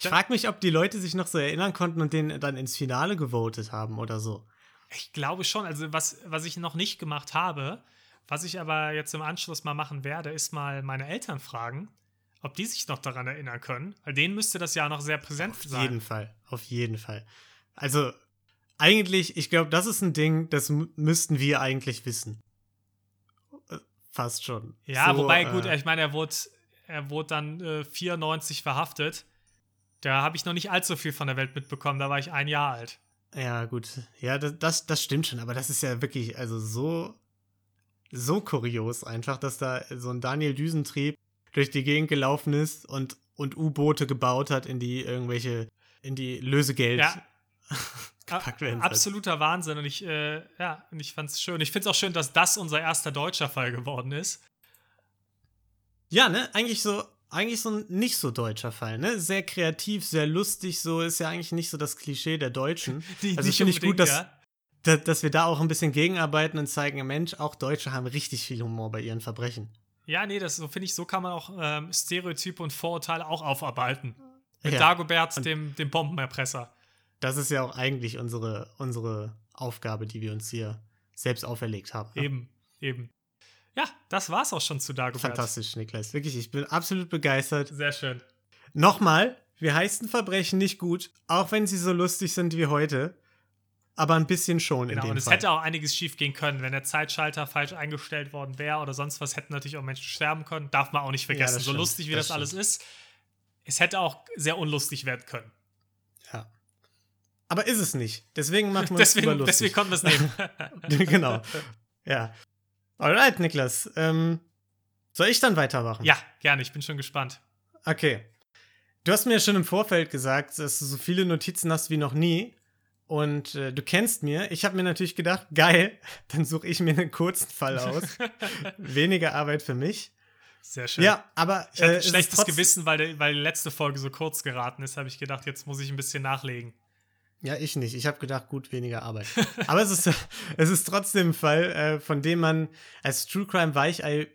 Ich frage mich, ob die Leute sich noch so erinnern konnten und den dann ins Finale gewotet haben oder so. Ich glaube schon. Also, was, was ich noch nicht gemacht habe, was ich aber jetzt im Anschluss mal machen werde, ist mal meine Eltern fragen, ob die sich noch daran erinnern können. Weil denen müsste das ja noch sehr präsent auf sein. Auf jeden Fall. Auf jeden Fall. Also, eigentlich, ich glaube, das ist ein Ding, das müssten wir eigentlich wissen. Fast schon. Ja, so, wobei, gut, äh, ich meine, er wurde, er wurde dann äh, 94 verhaftet. Da habe ich noch nicht allzu viel von der Welt mitbekommen. Da war ich ein Jahr alt. Ja, gut. Ja, das, das, das stimmt schon. Aber das ist ja wirklich, also so, so kurios einfach, dass da so ein Daniel Düsentrieb durch die Gegend gelaufen ist und, und U-Boote gebaut hat in die irgendwelche, in die Lösegeld. Ja. gepackt werden. Absoluter Wahnsinn und ich, äh, ja, und ich fand's schön. Ich find's auch schön, dass das unser erster deutscher Fall geworden ist. Ja, ne, eigentlich so, eigentlich so ein nicht so deutscher Fall, ne? Sehr kreativ, sehr lustig, so ist ja eigentlich nicht so das Klischee der Deutschen. Die, also finde ich gut, dass, ja. dass, dass wir da auch ein bisschen gegenarbeiten und zeigen, Mensch, auch Deutsche haben richtig viel Humor bei ihren Verbrechen. Ja, nee, das so finde ich, so kann man auch ähm, Stereotype und Vorurteile auch aufarbeiten. Mit ja. Dagobert, dem, dem Bombenerpresser das ist ja auch eigentlich unsere, unsere Aufgabe, die wir uns hier selbst auferlegt haben. Ne? Eben, eben. Ja, das war's auch schon zu Dagobert. Fantastisch, Niklas. Wirklich, ich bin absolut begeistert. Sehr schön. Nochmal, wir heißen Verbrechen nicht gut, auch wenn sie so lustig sind wie heute. Aber ein bisschen schon genau, in dem und es Fall. hätte auch einiges schief gehen können, wenn der Zeitschalter falsch eingestellt worden wäre oder sonst was, hätten natürlich auch Menschen sterben können. Darf man auch nicht vergessen. Ja, so lustig wie das, das alles ist, es hätte auch sehr unlustig werden können. Aber ist es nicht. Deswegen machen wir es deswegen, lustig. Deswegen konnten wir es nehmen. genau. Ja. Alright, Niklas. Ähm, soll ich dann weitermachen? Ja, gerne. Ich bin schon gespannt. Okay. Du hast mir ja schon im Vorfeld gesagt, dass du so viele Notizen hast wie noch nie. Und äh, du kennst mir. Ich habe mir natürlich gedacht, geil, dann suche ich mir einen kurzen Fall aus. Weniger Arbeit für mich. Sehr schön. Ja, aber. Ich hatte äh, ein schlechtes Gewissen, weil, der, weil die letzte Folge so kurz geraten ist, habe ich gedacht, jetzt muss ich ein bisschen nachlegen. Ja, ich nicht. Ich habe gedacht, gut, weniger Arbeit. Aber es ist, es ist trotzdem ein Fall, äh, von dem man als True Crime Weichei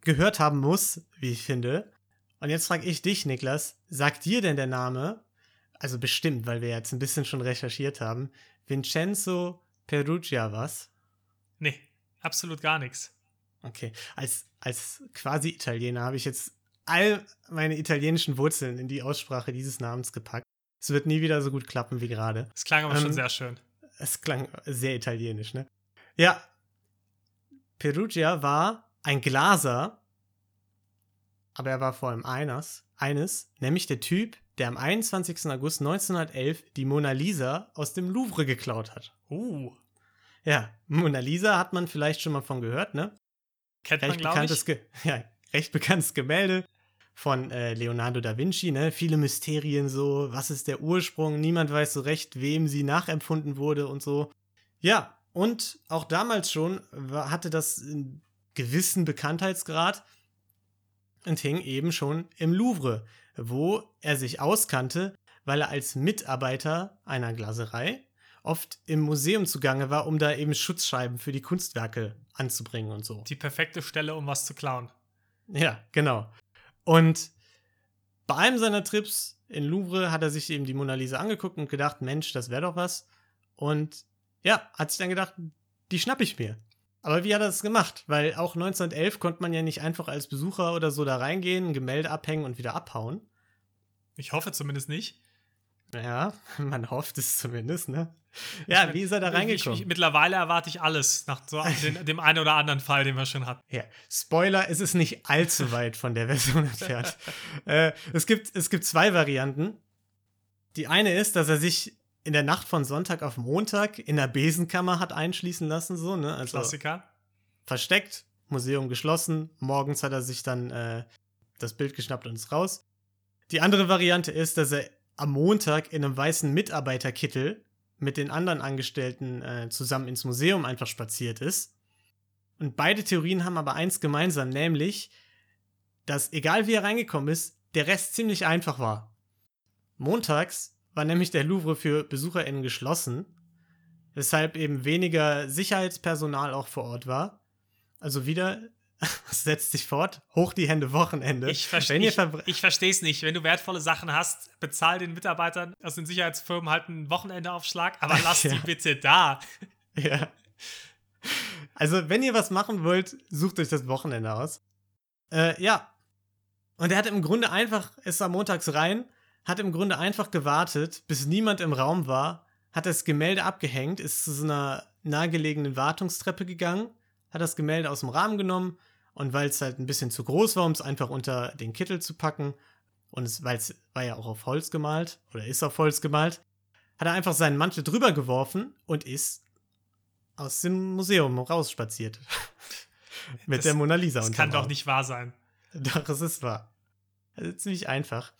gehört haben muss, wie ich finde. Und jetzt frage ich dich, Niklas, sagt dir denn der Name, also bestimmt, weil wir jetzt ein bisschen schon recherchiert haben, Vincenzo Perugia was? Nee, absolut gar nichts. Okay, als, als quasi Italiener habe ich jetzt all meine italienischen Wurzeln in die Aussprache dieses Namens gepackt. Es wird nie wieder so gut klappen wie gerade. Es klang aber schon Ähm, sehr schön. Es klang sehr italienisch, ne? Ja. Perugia war ein Glaser, aber er war vor allem eines, eines, nämlich der Typ, der am 21. August 1911 die Mona Lisa aus dem Louvre geklaut hat. Uh, Ja, Mona Lisa hat man vielleicht schon mal von gehört, ne? kennt man, recht glaube bekanntes, ich. Ge ja, recht bekanntes Gemälde von äh, Leonardo da Vinci, ne? Viele Mysterien so, was ist der Ursprung? Niemand weiß so recht, wem sie nachempfunden wurde und so. Ja, und auch damals schon hatte das einen gewissen Bekanntheitsgrad und hing eben schon im Louvre, wo er sich auskannte, weil er als Mitarbeiter einer Glaserei oft im Museum zugange war, um da eben Schutzscheiben für die Kunstwerke anzubringen und so. Die perfekte Stelle, um was zu klauen. Ja, genau. Und bei einem seiner Trips in Louvre hat er sich eben die Mona Lisa angeguckt und gedacht, Mensch, das wäre doch was. Und ja, hat sich dann gedacht, die schnapp ich mir. Aber wie hat er das gemacht? Weil auch 1911 konnte man ja nicht einfach als Besucher oder so da reingehen, ein Gemälde abhängen und wieder abhauen. Ich hoffe zumindest nicht. Ja, man hofft es zumindest, ne? Ja, Ich mein, wie ist er da ich- reingekommen? Ich, mittlerweile erwarte ich alles nach so den, dem einen oder anderen Fall, den wir schon hatten. Ja, Spoiler, es ist nicht allzu weit von der Version entfernt. äh, es, gibt, es gibt zwei Varianten. Die eine ist, dass er sich in der Nacht von Sonntag auf Montag in der Besenkammer hat einschließen lassen, so, ne? Also Klassiker. versteckt, Museum geschlossen. Morgens hat er sich dann äh, das Bild geschnappt und ist raus. Die andere Variante ist, dass er am Montag in einem weißen Mitarbeiterkittel mit den anderen Angestellten äh, zusammen ins Museum einfach spaziert ist. Und beide Theorien haben aber eins gemeinsam, nämlich, dass egal wie er reingekommen ist, der Rest ziemlich einfach war. Montags war nämlich der Louvre für BesucherInnen geschlossen, weshalb eben weniger Sicherheitspersonal auch vor Ort war. Also wieder, setzt sich fort, hoch die Hände Wochenende. Ich, verste ich, ich verstehe es nicht. Wenn du wertvolle Sachen hast, bezahl den Mitarbeitern aus den Sicherheitsfirmen halt einen Wochenendeaufschlag, aber lass Ja. die bitte da. Ja. Also, wenn ihr was machen wollt, sucht euch das Wochenende aus. Äh, ja. Und er hat im Grunde einfach, ist am montags rein, hat im Grunde einfach gewartet, bis niemand im Raum war, hat das Gemälde abgehängt, ist zu so einer nahegelegenen Wartungstreppe gegangen, hat das Gemälde aus dem Rahmen genommen und weil es halt ein bisschen zu groß war, um es einfach unter den Kittel zu packen und es, weil es war ja auch auf Holz gemalt oder ist auf Holz gemalt, hat er einfach seinen Mantel drüber geworfen und ist aus dem Museum rausspaziert. Mit Das- der Mona Lisa Das kann doch nicht wahr sein. Doch, es ist wahr. Also ziemlich einfach.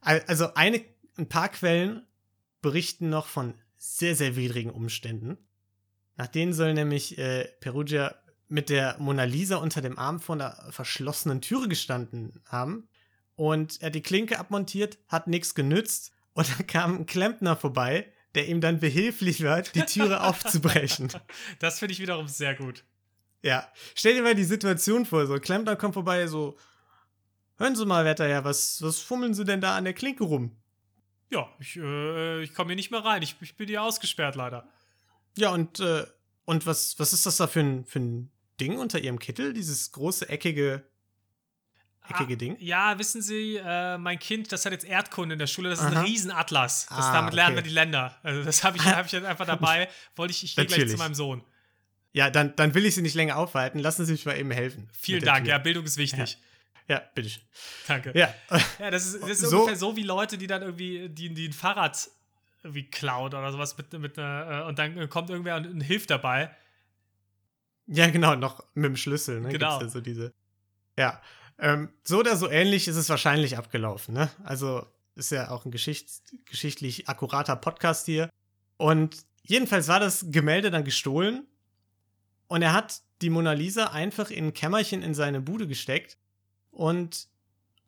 Al- Also eine, ein paar Quellen berichten noch von sehr, sehr widrigen Umständen. Nach denen soll nämlich äh, Perugia mit der Mona Lisa unter dem Arm vor einer verschlossenen Türe gestanden haben. Und er hat die Klinke abmontiert, hat nichts genützt. Und dann kam ein Klempner vorbei, der ihm dann behilflich war, die Türe aufzubrechen. Das finde ich wiederum sehr gut. Ja, stell dir mal die Situation vor, so Klempner kommt vorbei, so, hören Sie mal, Wetterherr, was, was fummeln Sie denn da an der Klinke rum? Ja, ich, äh, ich komme hier nicht mehr rein. Ich, ich bin hier ausgesperrt leider. Ja, und, äh, und was, was ist das da für ein, für ein Ding unter Ihrem Kittel? Dieses große, eckige, eckige Ah, Ding? Ja, wissen Sie, äh, mein Kind, das hat jetzt Erdkunde in der Schule, das ist Aha. ein Riesenatlas. Das, Ah, damit lernen okay. wir die Länder. Also das habe ich, hab ich jetzt einfach dabei. Wollte ich, ich gehe gleich zu meinem Sohn. Ja, dann, dann will ich Sie nicht länger aufhalten. Lassen Sie mich mal eben helfen. Vielen Dank, ja, Bildung ist wichtig. Ja, bitteschön. Danke. Ja, Ja, das ist, das ist So- ungefähr so wie Leute, die dann irgendwie, die, die ein Fahrrad irgendwie klauen oder sowas mit, mit einer, äh, und dann kommt irgendwer und, und hilft dabei. Ja, genau, noch mit dem Schlüssel, ne? Genau. Gibt's ja so diese. Ja. Ähm, so oder so ähnlich ist es wahrscheinlich abgelaufen, ne? Also ist ja auch ein geschichts geschichtlich akkurater Podcast hier. Und jedenfalls war das Gemälde dann gestohlen und er hat die Mona Lisa einfach in ein Kämmerchen in seine Bude gesteckt Und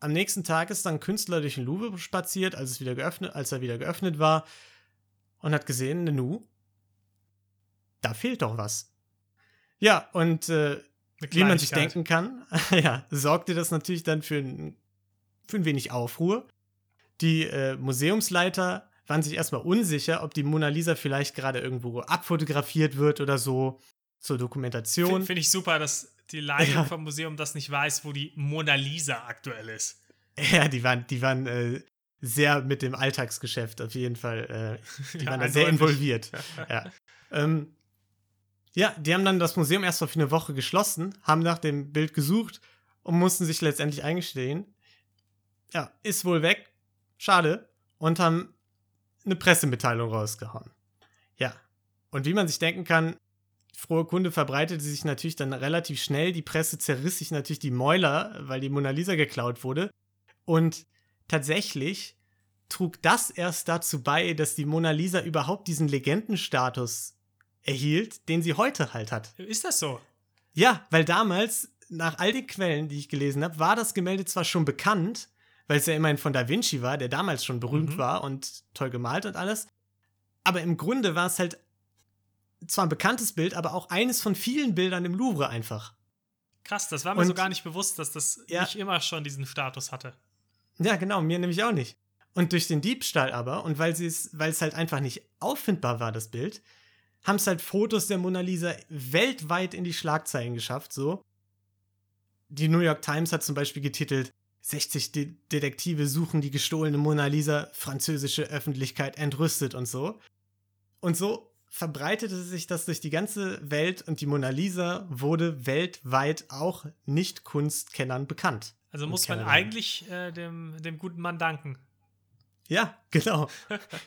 am nächsten Tag ist dann Künstler durch den Louvre spaziert, als, es wieder geöffnet, als er wieder geöffnet war, und hat gesehen, Nu, da fehlt doch was. Ja, und äh, wie man sich denken kann, ja, sorgte das natürlich dann für ein, für ein wenig Aufruhr. Die äh, Museumsleiter waren sich erstmal unsicher, ob die Mona Lisa vielleicht gerade irgendwo abfotografiert wird oder so zur Dokumentation. Finde ich super, dass die Leitung ja. vom Museum das nicht weiß, wo die Mona Lisa aktuell ist. Ja, die waren, die waren äh, sehr mit dem Alltagsgeschäft auf jeden Fall. Äh, die ja, waren da sehr involviert. ja. Ähm, ja, die haben dann das Museum erst mal für eine Woche geschlossen, haben nach dem Bild gesucht und mussten sich letztendlich eingestehen. Ja, ist wohl weg. Schade. Und haben eine Pressemitteilung rausgehauen. Ja. Und wie man sich denken kann, frohe Kunde verbreitete sich natürlich dann relativ schnell. Die Presse zerriss sich natürlich die Mäuler, weil die Mona Lisa geklaut wurde. Und tatsächlich trug das erst dazu bei, dass die Mona Lisa überhaupt diesen Legendenstatus erhielt, den sie heute halt hat. Ist das so? Ja, weil damals, nach all den Quellen, die ich gelesen habe, war das Gemälde zwar schon bekannt, weil es ja immerhin von Da Vinci war, der damals schon berühmt mhm. war und toll gemalt und alles. Aber im Grunde war es halt zwar ein bekanntes Bild, aber auch eines von vielen Bildern im Louvre einfach. Krass, das war mir und, so gar nicht bewusst, dass das ja, nicht immer schon diesen Status hatte. Ja, genau, mir nämlich auch nicht. Und durch den Diebstahl aber, und weil es, weil es halt einfach nicht auffindbar war, das Bild, haben es halt Fotos der Mona Lisa weltweit in die Schlagzeilen geschafft, so. Die New York Times hat zum Beispiel getitelt, 60 De Detektive suchen die gestohlene Mona Lisa, französische Öffentlichkeit entrüstet und so. Und so verbreitete sich das durch die ganze Welt und die Mona Lisa wurde weltweit auch Nicht-Kunstkennern bekannt. Also muss man eigentlich äh, dem, dem guten Mann danken. Ja, genau.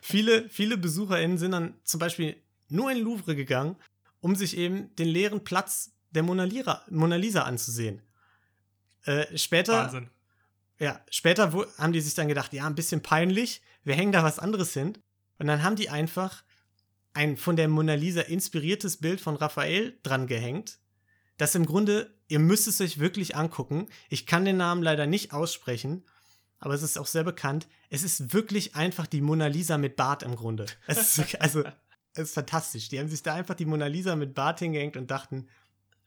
viele, viele BesucherInnen sind dann zum Beispiel nur in den Louvre gegangen, um sich eben den leeren Platz der Mona Lisa, Mona Lisa anzusehen. Äh, später. Wahnsinn. Ja, später haben die sich dann gedacht, ja, ein bisschen peinlich, wir hängen da was anderes hin. Und dann haben die einfach ein von der Mona Lisa inspiriertes Bild von Raphael dran gehängt, das im Grunde, ihr müsst es euch wirklich angucken. Ich kann den Namen leider nicht aussprechen, aber es ist auch sehr bekannt. Es ist wirklich einfach die Mona Lisa mit Bart im Grunde. Ist, also, es ist fantastisch. Die haben sich da einfach die Mona Lisa mit Bart hingehängt und dachten,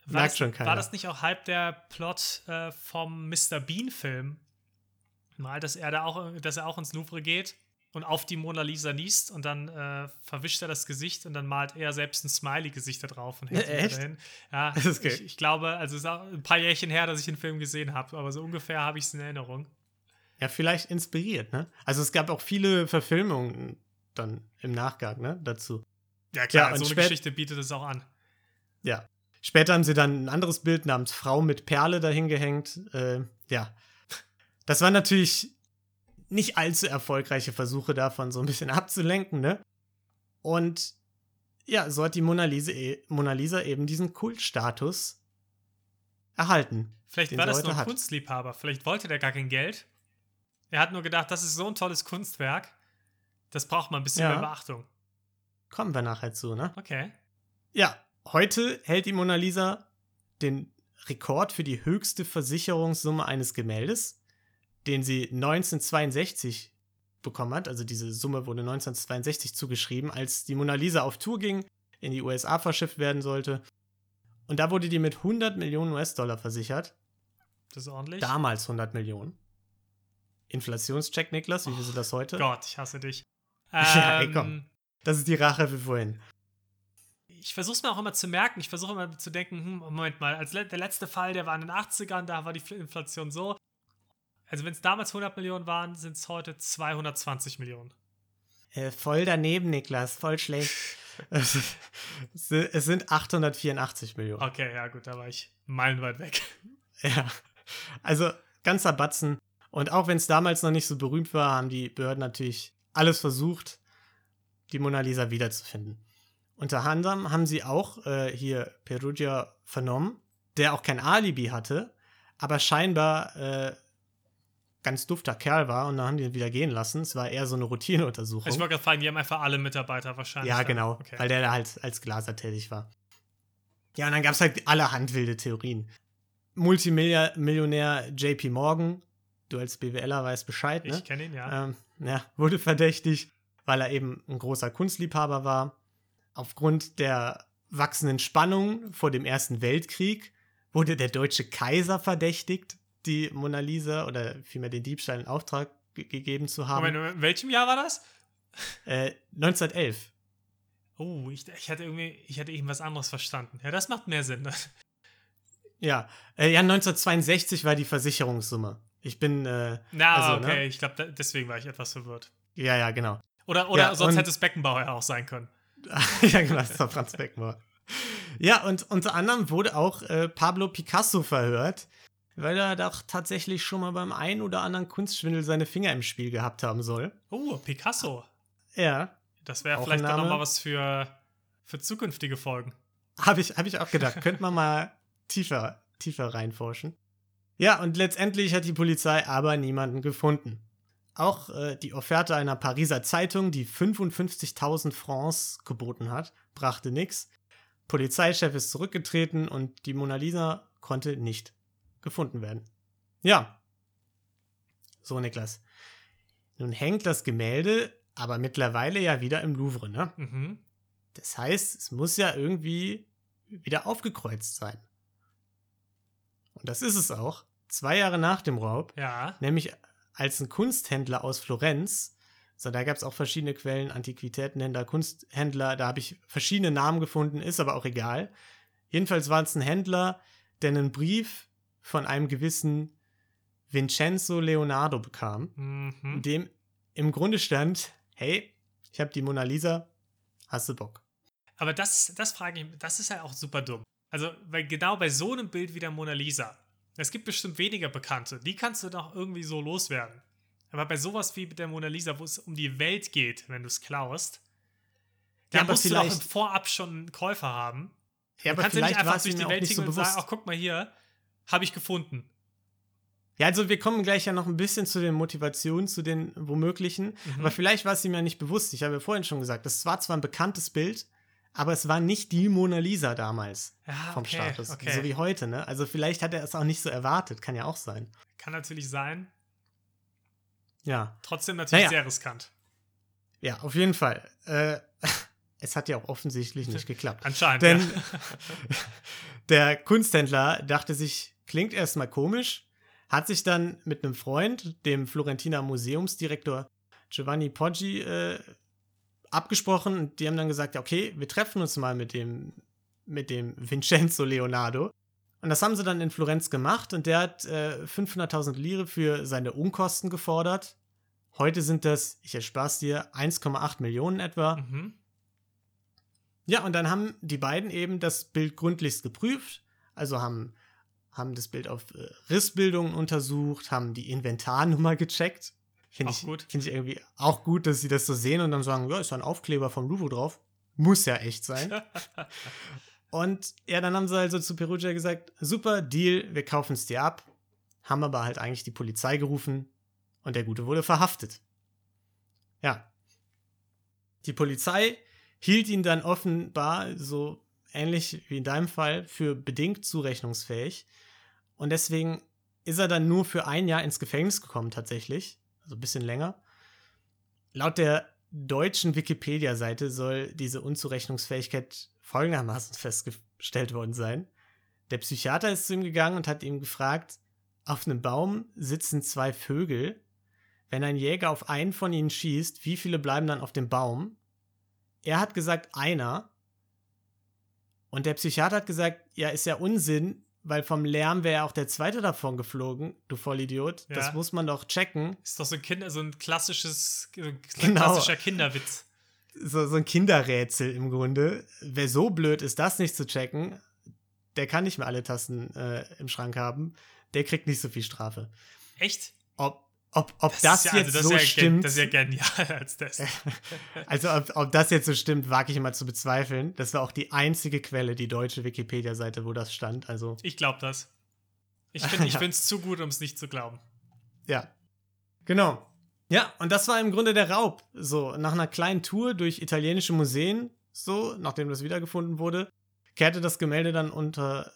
war merkt das, schon keiner. War das nicht auch halb der Plot äh, vom Mr. Bean-Film? Mal, dass er da auch, dass er auch ins Louvre geht und auf die Mona Lisa niest und dann äh, verwischt er das Gesicht und dann malt er selbst ein Smiley-Gesicht da drauf und hängt ja, dahin. Ja, das ist ich, ich, glaube, also es ist auch ein paar Jährchen her, dass ich den Film gesehen habe, aber so ungefähr habe ich es in Erinnerung. Ja, vielleicht inspiriert, ne? Also es gab auch viele Verfilmungen dann im Nachgang, ne, dazu. Ja, klar, ja, so eine Geschichte bietet es auch an. Ja. Später haben sie dann ein anderes Bild namens Frau mit Perle dahin gehängt. Äh, ja. Das war natürlich nicht allzu erfolgreiche Versuche davon, so ein bisschen abzulenken, ne? Und ja, so hat die Mona Lisa, e, Mona Lisa eben diesen Kultstatus erhalten. Vielleicht war das nur ein hat. Kunstliebhaber. Vielleicht wollte der gar kein Geld. Er hat nur gedacht, das ist so ein tolles Kunstwerk. Das braucht man ein bisschen ja. mehr Beachtung. Kommen wir nachher zu, ne? Okay. Ja, heute hält die Mona Lisa den Rekord für die höchste Versicherungssumme eines Gemäldes den sie 1962 bekommen hat. Also diese Summe wurde 1962 zugeschrieben, als die Mona Lisa auf Tour ging, in die USA verschifft werden sollte. Und da wurde die mit 100 Millionen US-Dollar versichert. Das ist ordentlich. Damals 100 Millionen. Inflationscheck, Niklas, wie viel sind das heute? Gott, ich hasse dich. ja, ey, komm. Das ist die Rache für vorhin. Ich versuche es mir auch immer zu merken. Ich versuche immer zu denken, hm, Moment mal, als le der letzte Fall, der war in den 80ern, da war die Inflation so. Also wenn es damals 100 Millionen waren, sind es heute 220 Millionen. Äh, voll daneben, Niklas, voll schlecht. es sind 884 Millionen. Okay, ja gut, da war ich meilenweit weg. Ja, also ganzer Batzen. Und auch wenn es damals noch nicht so berühmt war, haben die Behörden natürlich alles versucht, die Mona Lisa wiederzufinden. Unter anderem haben sie auch äh, hier Perugia vernommen, der auch kein Alibi hatte, aber scheinbar äh, ganz dufter Kerl war und dann haben die ihn wieder gehen lassen. Es war eher so eine Routineuntersuchung. Ich wollte gerade fragen, die haben einfach alle Mitarbeiter wahrscheinlich. Ja, genau, okay. weil der da halt als Glaser tätig war. Ja, und dann gab es halt allerhand wilde Theorien. Multimillionär JP Morgan, du als BWLer weißt Bescheid, ne? Ich kenne ihn, ja. Ähm, ja, wurde verdächtigt, weil er eben ein großer Kunstliebhaber war. Aufgrund der wachsenden Spannung vor dem Ersten Weltkrieg wurde der deutsche Kaiser verdächtigt, die Mona Lisa oder vielmehr den Diebstahl in Auftrag ge gegeben zu haben. Moment, in welchem Jahr war das? Äh, 1911. Oh, ich, ich hatte irgendwie, ich hatte irgendwas anderes verstanden. Ja, das macht mehr Sinn. Ja, äh, ja 1962 war die Versicherungssumme. Ich bin. Äh, Na, also, okay, ne? ich glaube, deswegen war ich etwas verwirrt. Ja, ja, genau. Oder, oder Ja, sonst hätte es Beckenbauer ja auch sein können. ja, genau, das war Franz Beckenbauer. Ja, und unter anderem wurde auch äh, Pablo Picasso verhört, weil er doch tatsächlich schon mal beim einen oder anderen Kunstschwindel seine Finger im Spiel gehabt haben soll. Oh, Picasso. Ja, Das wäre vielleicht dann nochmal was für, für zukünftige Folgen. habe ich, hab ich auch gedacht. Könnte man mal tiefer, tiefer reinforschen. Ja, und letztendlich hat die Polizei aber niemanden gefunden. Auch äh, die Offerte einer Pariser Zeitung, die 55.000 Francs geboten hat, brachte nichts. Polizeichef ist zurückgetreten und die Mona Lisa konnte nicht gefunden werden. Ja. So, Niklas. Nun hängt das Gemälde aber mittlerweile ja wieder im Louvre, ne? Mhm. Das heißt, es muss ja irgendwie wieder aufgekreuzt sein. Und das ist es auch. Zwei Jahre nach dem Raub, Ja. nämlich als ein Kunsthändler aus Florenz, so da gab es auch verschiedene Quellen, Antiquitätenhändler, Kunsthändler, da habe ich verschiedene Namen gefunden, ist aber auch egal. Jedenfalls war es ein Händler, der einen Brief von einem gewissen Vincenzo Leonardo bekam, in Mhm. dem im Grunde stand, hey, ich habe die Mona Lisa, hast du Bock? Aber das, das frage ich, das ist ja auch super dumm. Also, weil genau bei so einem Bild wie der Mona Lisa, es gibt bestimmt weniger Bekannte, die kannst du doch irgendwie so loswerden. Aber bei sowas wie der Mona Lisa, wo es um die Welt geht, wenn du es klaust, da Ja, musst du doch im vielleicht- Vorab schon einen Käufer haben. Ja, du aber kannst ja nicht vielleicht einfach durch die Welt nicht so gehen und bewusst. sagen, ach guck mal hier, habe ich gefunden. Ja, also wir kommen gleich ja noch ein bisschen zu den Motivationen, zu den womöglichen. Mhm. Aber vielleicht war es ihm ja nicht bewusst. Ich habe ja vorhin schon gesagt, das war zwar ein bekanntes Bild, aber es war nicht die Mona Lisa damals Ja, vom okay, Status. okay. So wie heute, ne? Also vielleicht hat er es auch nicht so erwartet. Kann ja auch sein. Kann natürlich sein. Ja. Trotzdem natürlich Naja. sehr riskant. Ja, auf jeden Fall. Äh, es hat ja auch offensichtlich nicht geklappt. Anscheinend. Denn ja. der Kunsthändler dachte sich, klingt erstmal komisch, hat sich dann mit einem Freund, dem Florentiner Museumsdirektor Giovanni Poggi, äh, abgesprochen. Und die haben dann gesagt, ja, okay, wir treffen uns mal mit dem, mit dem Vincenzo Leonardo. Und das haben sie dann in Florenz gemacht und der hat äh, 500.000 Lire für seine Unkosten gefordert. Heute sind das, ich erspare es dir, 1,8 Millionen etwa. Mhm. Ja, und dann haben die beiden eben das Bild gründlichst geprüft, also haben, haben das Bild auf äh, Rissbildungen untersucht, haben die Inventarnummer gecheckt. Finde ich, gut. Find ich irgendwie auch gut, dass sie das so sehen und dann sagen, ja, ist da ein Aufkleber vom Louvre drauf. Muss ja echt sein. und ja, dann haben sie also zu Perugia gesagt, super, Deal, wir kaufen es dir ab. Haben aber halt eigentlich die Polizei gerufen und der Gute wurde verhaftet. Ja. Die Polizei hielt ihn dann offenbar, so ähnlich wie in deinem Fall, für bedingt zurechnungsfähig. Und deswegen ist er dann nur für ein Jahr ins Gefängnis gekommen, tatsächlich. Also ein bisschen länger. Laut der deutschen Wikipedia-Seite soll diese Unzurechnungsfähigkeit folgendermaßen festgestellt worden sein. Der Psychiater ist zu ihm gegangen und hat ihm gefragt, auf einem Baum sitzen zwei Vögel. Wenn ein Jäger auf einen von ihnen schießt, wie viele bleiben dann auf dem Baum? Er hat gesagt, einer. Und der Psychiater hat gesagt, ja, ist ja Unsinn, weil vom Lärm wäre auch der zweite davon geflogen, du Vollidiot. Ja. Das muss man doch checken. Ist doch so ein, Kinder, so ein klassisches, so ein Genau. klassischer Kinderwitz. So, so ein Kinderrätsel im Grunde. Wer so blöd ist, das nicht zu checken, der kann nicht mehr alle Tassen äh, im Schrank haben. Der kriegt nicht so viel Strafe. Echt? Ob, ob, ob das, ist ja- jetzt also so ist ja, stimmt. Das ist ja genial als das. Also, ob, ob das jetzt so stimmt, wage ich immer zu bezweifeln. Das war auch die einzige Quelle, die deutsche Wikipedia-Seite, wo das stand. Also, Ich glaube das. Ich finde Ja. es zu gut, um es nicht zu glauben. ja. Genau. Ja, und das war im Grunde der Raub. So, nach einer kleinen Tour durch italienische Museen, so, nachdem das wiedergefunden wurde, kehrte das Gemälde dann unter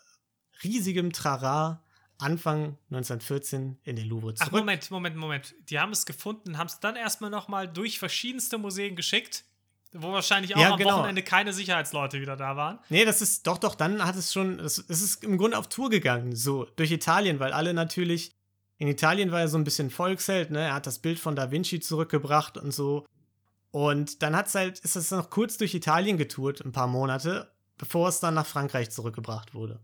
riesigem Trara Anfang 1914 in den Louvre zurück. Ach, Moment, Moment, Moment. Die haben es gefunden, haben es dann erstmal nochmal durch verschiedenste Museen geschickt, wo wahrscheinlich auch Ja, am genau. Wochenende keine Sicherheitsleute wieder da waren. Nee, das ist doch, doch, dann hat es schon, es, ist im Grunde auf Tour gegangen, so durch Italien, weil alle natürlich, in Italien war er so ein bisschen Volksheld, ne? Er hat das Bild von Da Vinci zurückgebracht und so. Und dann hat's halt, ist es noch kurz durch Italien getourt, ein paar Monate, bevor es dann nach Frankreich zurückgebracht wurde.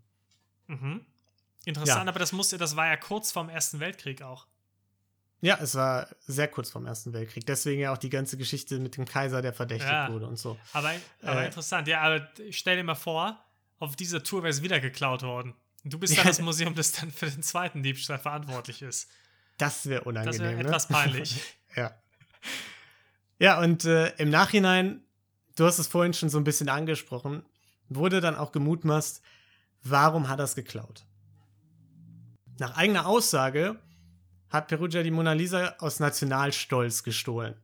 Mhm. Interessant, Ja. aber das musste, das war ja kurz vorm Ersten Weltkrieg auch. Ja, es war sehr kurz vorm Ersten Weltkrieg. Deswegen ja auch die ganze Geschichte mit dem Kaiser, der verdächtigt Ja. wurde und so. Aber, aber Äh. interessant, ja, aber stell dir mal vor, auf dieser Tour wäre es wieder geklaut worden. Du bist dann Ja. das Museum, das dann für den zweiten Diebstahl verantwortlich ist. Das wäre Das unangenehm. wäre ne? etwas peinlich. Ja. Ja, und äh, im Nachhinein, du hast es vorhin schon so ein bisschen angesprochen, wurde dann auch gemutmaßt, warum hat er es geklaut? Nach eigener Aussage hat Perugia die Mona Lisa aus Nationalstolz gestohlen.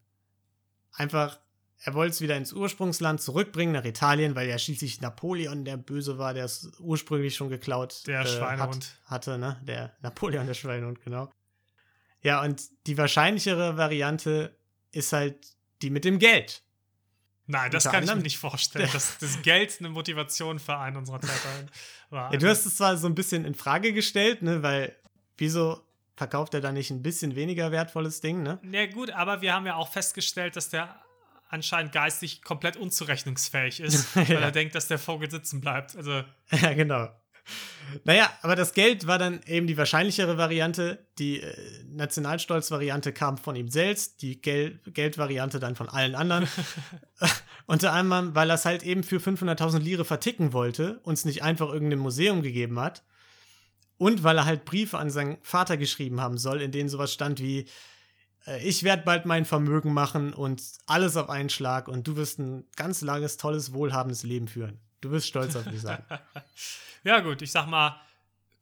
Einfach, er wollte es wieder ins Ursprungsland zurückbringen, nach Italien, weil ja schließlich Napoleon der Böse war, der es ursprünglich schon geklaut Der äh, Schweinehund. Hat, hatte, ne? Der Napoleon der Schweinehund, genau. Ja, und die wahrscheinlichere Variante ist halt die mit dem Geld. Nein, das kann ich mir nicht vorstellen, dass das Geld eine Motivation für einen unserer Täter war. Ja, du hast es zwar so ein bisschen in Frage gestellt, ne, weil wieso verkauft er da nicht ein bisschen weniger wertvolles Ding, ne? Ja, gut, aber wir haben ja auch festgestellt, dass der anscheinend geistig komplett unzurechnungsfähig ist, weil Ja. er denkt, dass der Vogel sitzen bleibt. Also, Ja, genau. Naja, aber das Geld war dann eben die wahrscheinlichere Variante. Die äh, Nationalstolz-Variante kam von ihm selbst, die Gel Geldvariante dann von allen anderen. Unter anderem, weil er es halt eben für 500.000 Lire verticken wollte, uns nicht einfach irgendeinem Museum gegeben hat. Und weil er halt Briefe an seinen Vater geschrieben haben soll, in denen sowas stand wie: äh, Ich werde bald mein Vermögen machen und alles auf einen Schlag und du wirst ein ganz langes, tolles, wohlhabendes Leben führen. Du wirst stolz auf mich sein. ja, gut, ich sag mal,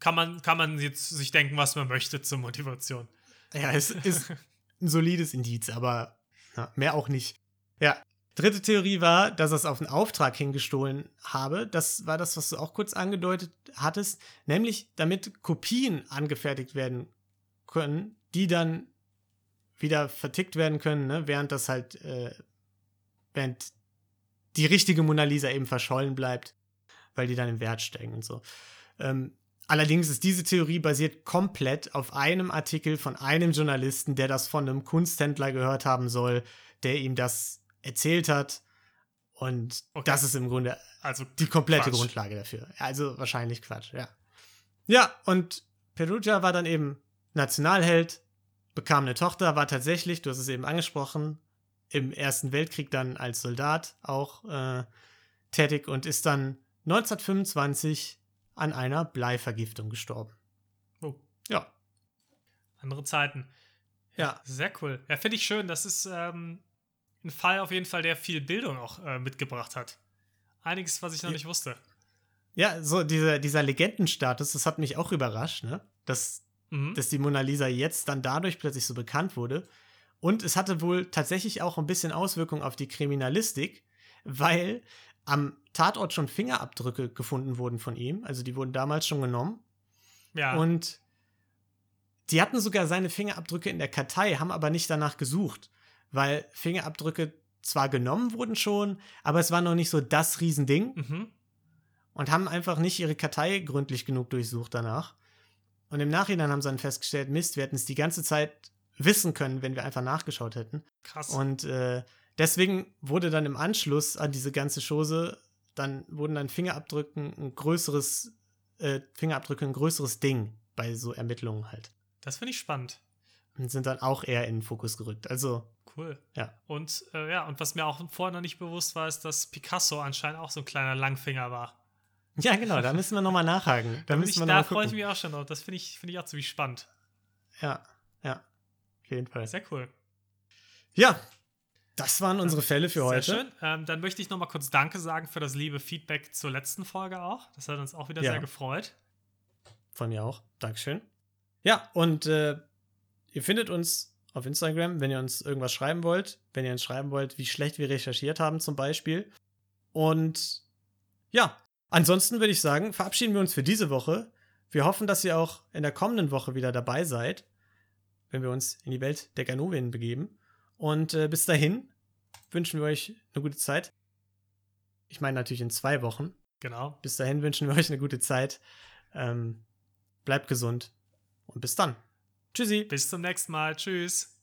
kann man, kann man jetzt sich denken, was man möchte zur Motivation. Ja, es ist ein solides Indiz, aber ja, mehr auch nicht. Ja. Dritte Theorie war, dass er es auf einen Auftrag hingestohlen habe. Das war das, was du auch kurz angedeutet hattest. Nämlich, damit Kopien angefertigt werden können, die dann wieder vertickt werden können, ne? während das halt, äh, während die richtige Mona Lisa eben verschollen bleibt, weil die dann im Wert steigen und so. Ähm, allerdings ist diese Theorie basiert komplett auf einem Artikel von einem Journalisten, der das von einem Kunsthändler gehört haben soll, der ihm das erzählt hat. Und Okay. das ist im Grunde Also die komplette Quatsch. Grundlage dafür. Also wahrscheinlich Quatsch, ja. Ja, und Perugia war dann eben Nationalheld, bekam eine Tochter, war tatsächlich, du hast es eben angesprochen, im Ersten Weltkrieg dann als Soldat auch äh, tätig und ist dann 1925 an einer Bleivergiftung gestorben. Oh, Ja, andere Zeiten. ja, Sehr cool. Ja, finde ich schön. Das ist ähm, ein Fall auf jeden Fall, der viel Bildung auch äh, mitgebracht hat. Einiges, was ich noch Ja. nicht wusste. ja, so dieser, dieser Legendenstatus, das hat mich auch überrascht, ne? Dass Mhm. dass die Mona Lisa jetzt dann dadurch plötzlich so bekannt wurde. Und es hatte wohl tatsächlich auch ein bisschen Auswirkung auf die Kriminalistik, weil am Tatort schon Fingerabdrücke gefunden wurden von ihm. Also die wurden damals schon genommen. ja. Und die hatten sogar seine Fingerabdrücke in der Kartei, haben aber nicht danach gesucht, weil Fingerabdrücke zwar genommen wurden schon, aber es war noch nicht so das Riesending mhm. und haben einfach nicht ihre Kartei gründlich genug durchsucht danach. Und im Nachhinein haben sie dann festgestellt, Mist, wir hätten es die ganze Zeit wissen können, wenn wir einfach nachgeschaut hätten. Krass. Und äh, deswegen wurde dann im Anschluss an diese ganze Chose, dann wurden dann Fingerabdrücken ein größeres, äh, Fingerabdrücke ein größeres Ding bei so Ermittlungen halt. das finde ich spannend. Und sind dann auch eher in den Fokus gerückt. Also, Cool. Ja. Und äh, ja, und was mir auch vorher noch nicht bewusst war, ist, dass Picasso anscheinend auch so ein kleiner Langfinger war. ja, genau, da müssen wir nochmal nachhaken. Da Da, da freue ich mich auch schon drauf. Das finde ich, finde ich auch ziemlich spannend. Ja, ja, auf jeden Fall. Sehr cool. Ja, das waren unsere Fälle für Sehr heute. schön. Ähm, dann möchte ich noch mal kurz Danke sagen für das liebe Feedback zur letzten Folge auch. Das hat uns auch wieder Ja. sehr gefreut. Von mir auch. Dankeschön. Ja, und äh, ihr findet uns auf Instagram, wenn ihr uns irgendwas schreiben wollt. Wenn ihr uns schreiben wollt, wie schlecht wir recherchiert haben, zum Beispiel. Und ja, ansonsten würde ich sagen, verabschieden wir uns für diese Woche. Wir hoffen, dass ihr auch in der kommenden Woche wieder dabei seid, wenn wir uns in die Welt der Ganovien begeben. Und äh, bis dahin wünschen wir euch eine gute Zeit. Ich meine natürlich in zwei Wochen. Genau. Bis dahin wünschen wir euch eine gute Zeit. Ähm, bleibt gesund und bis dann. Tschüssi. Bis zum nächsten Mal. Tschüss.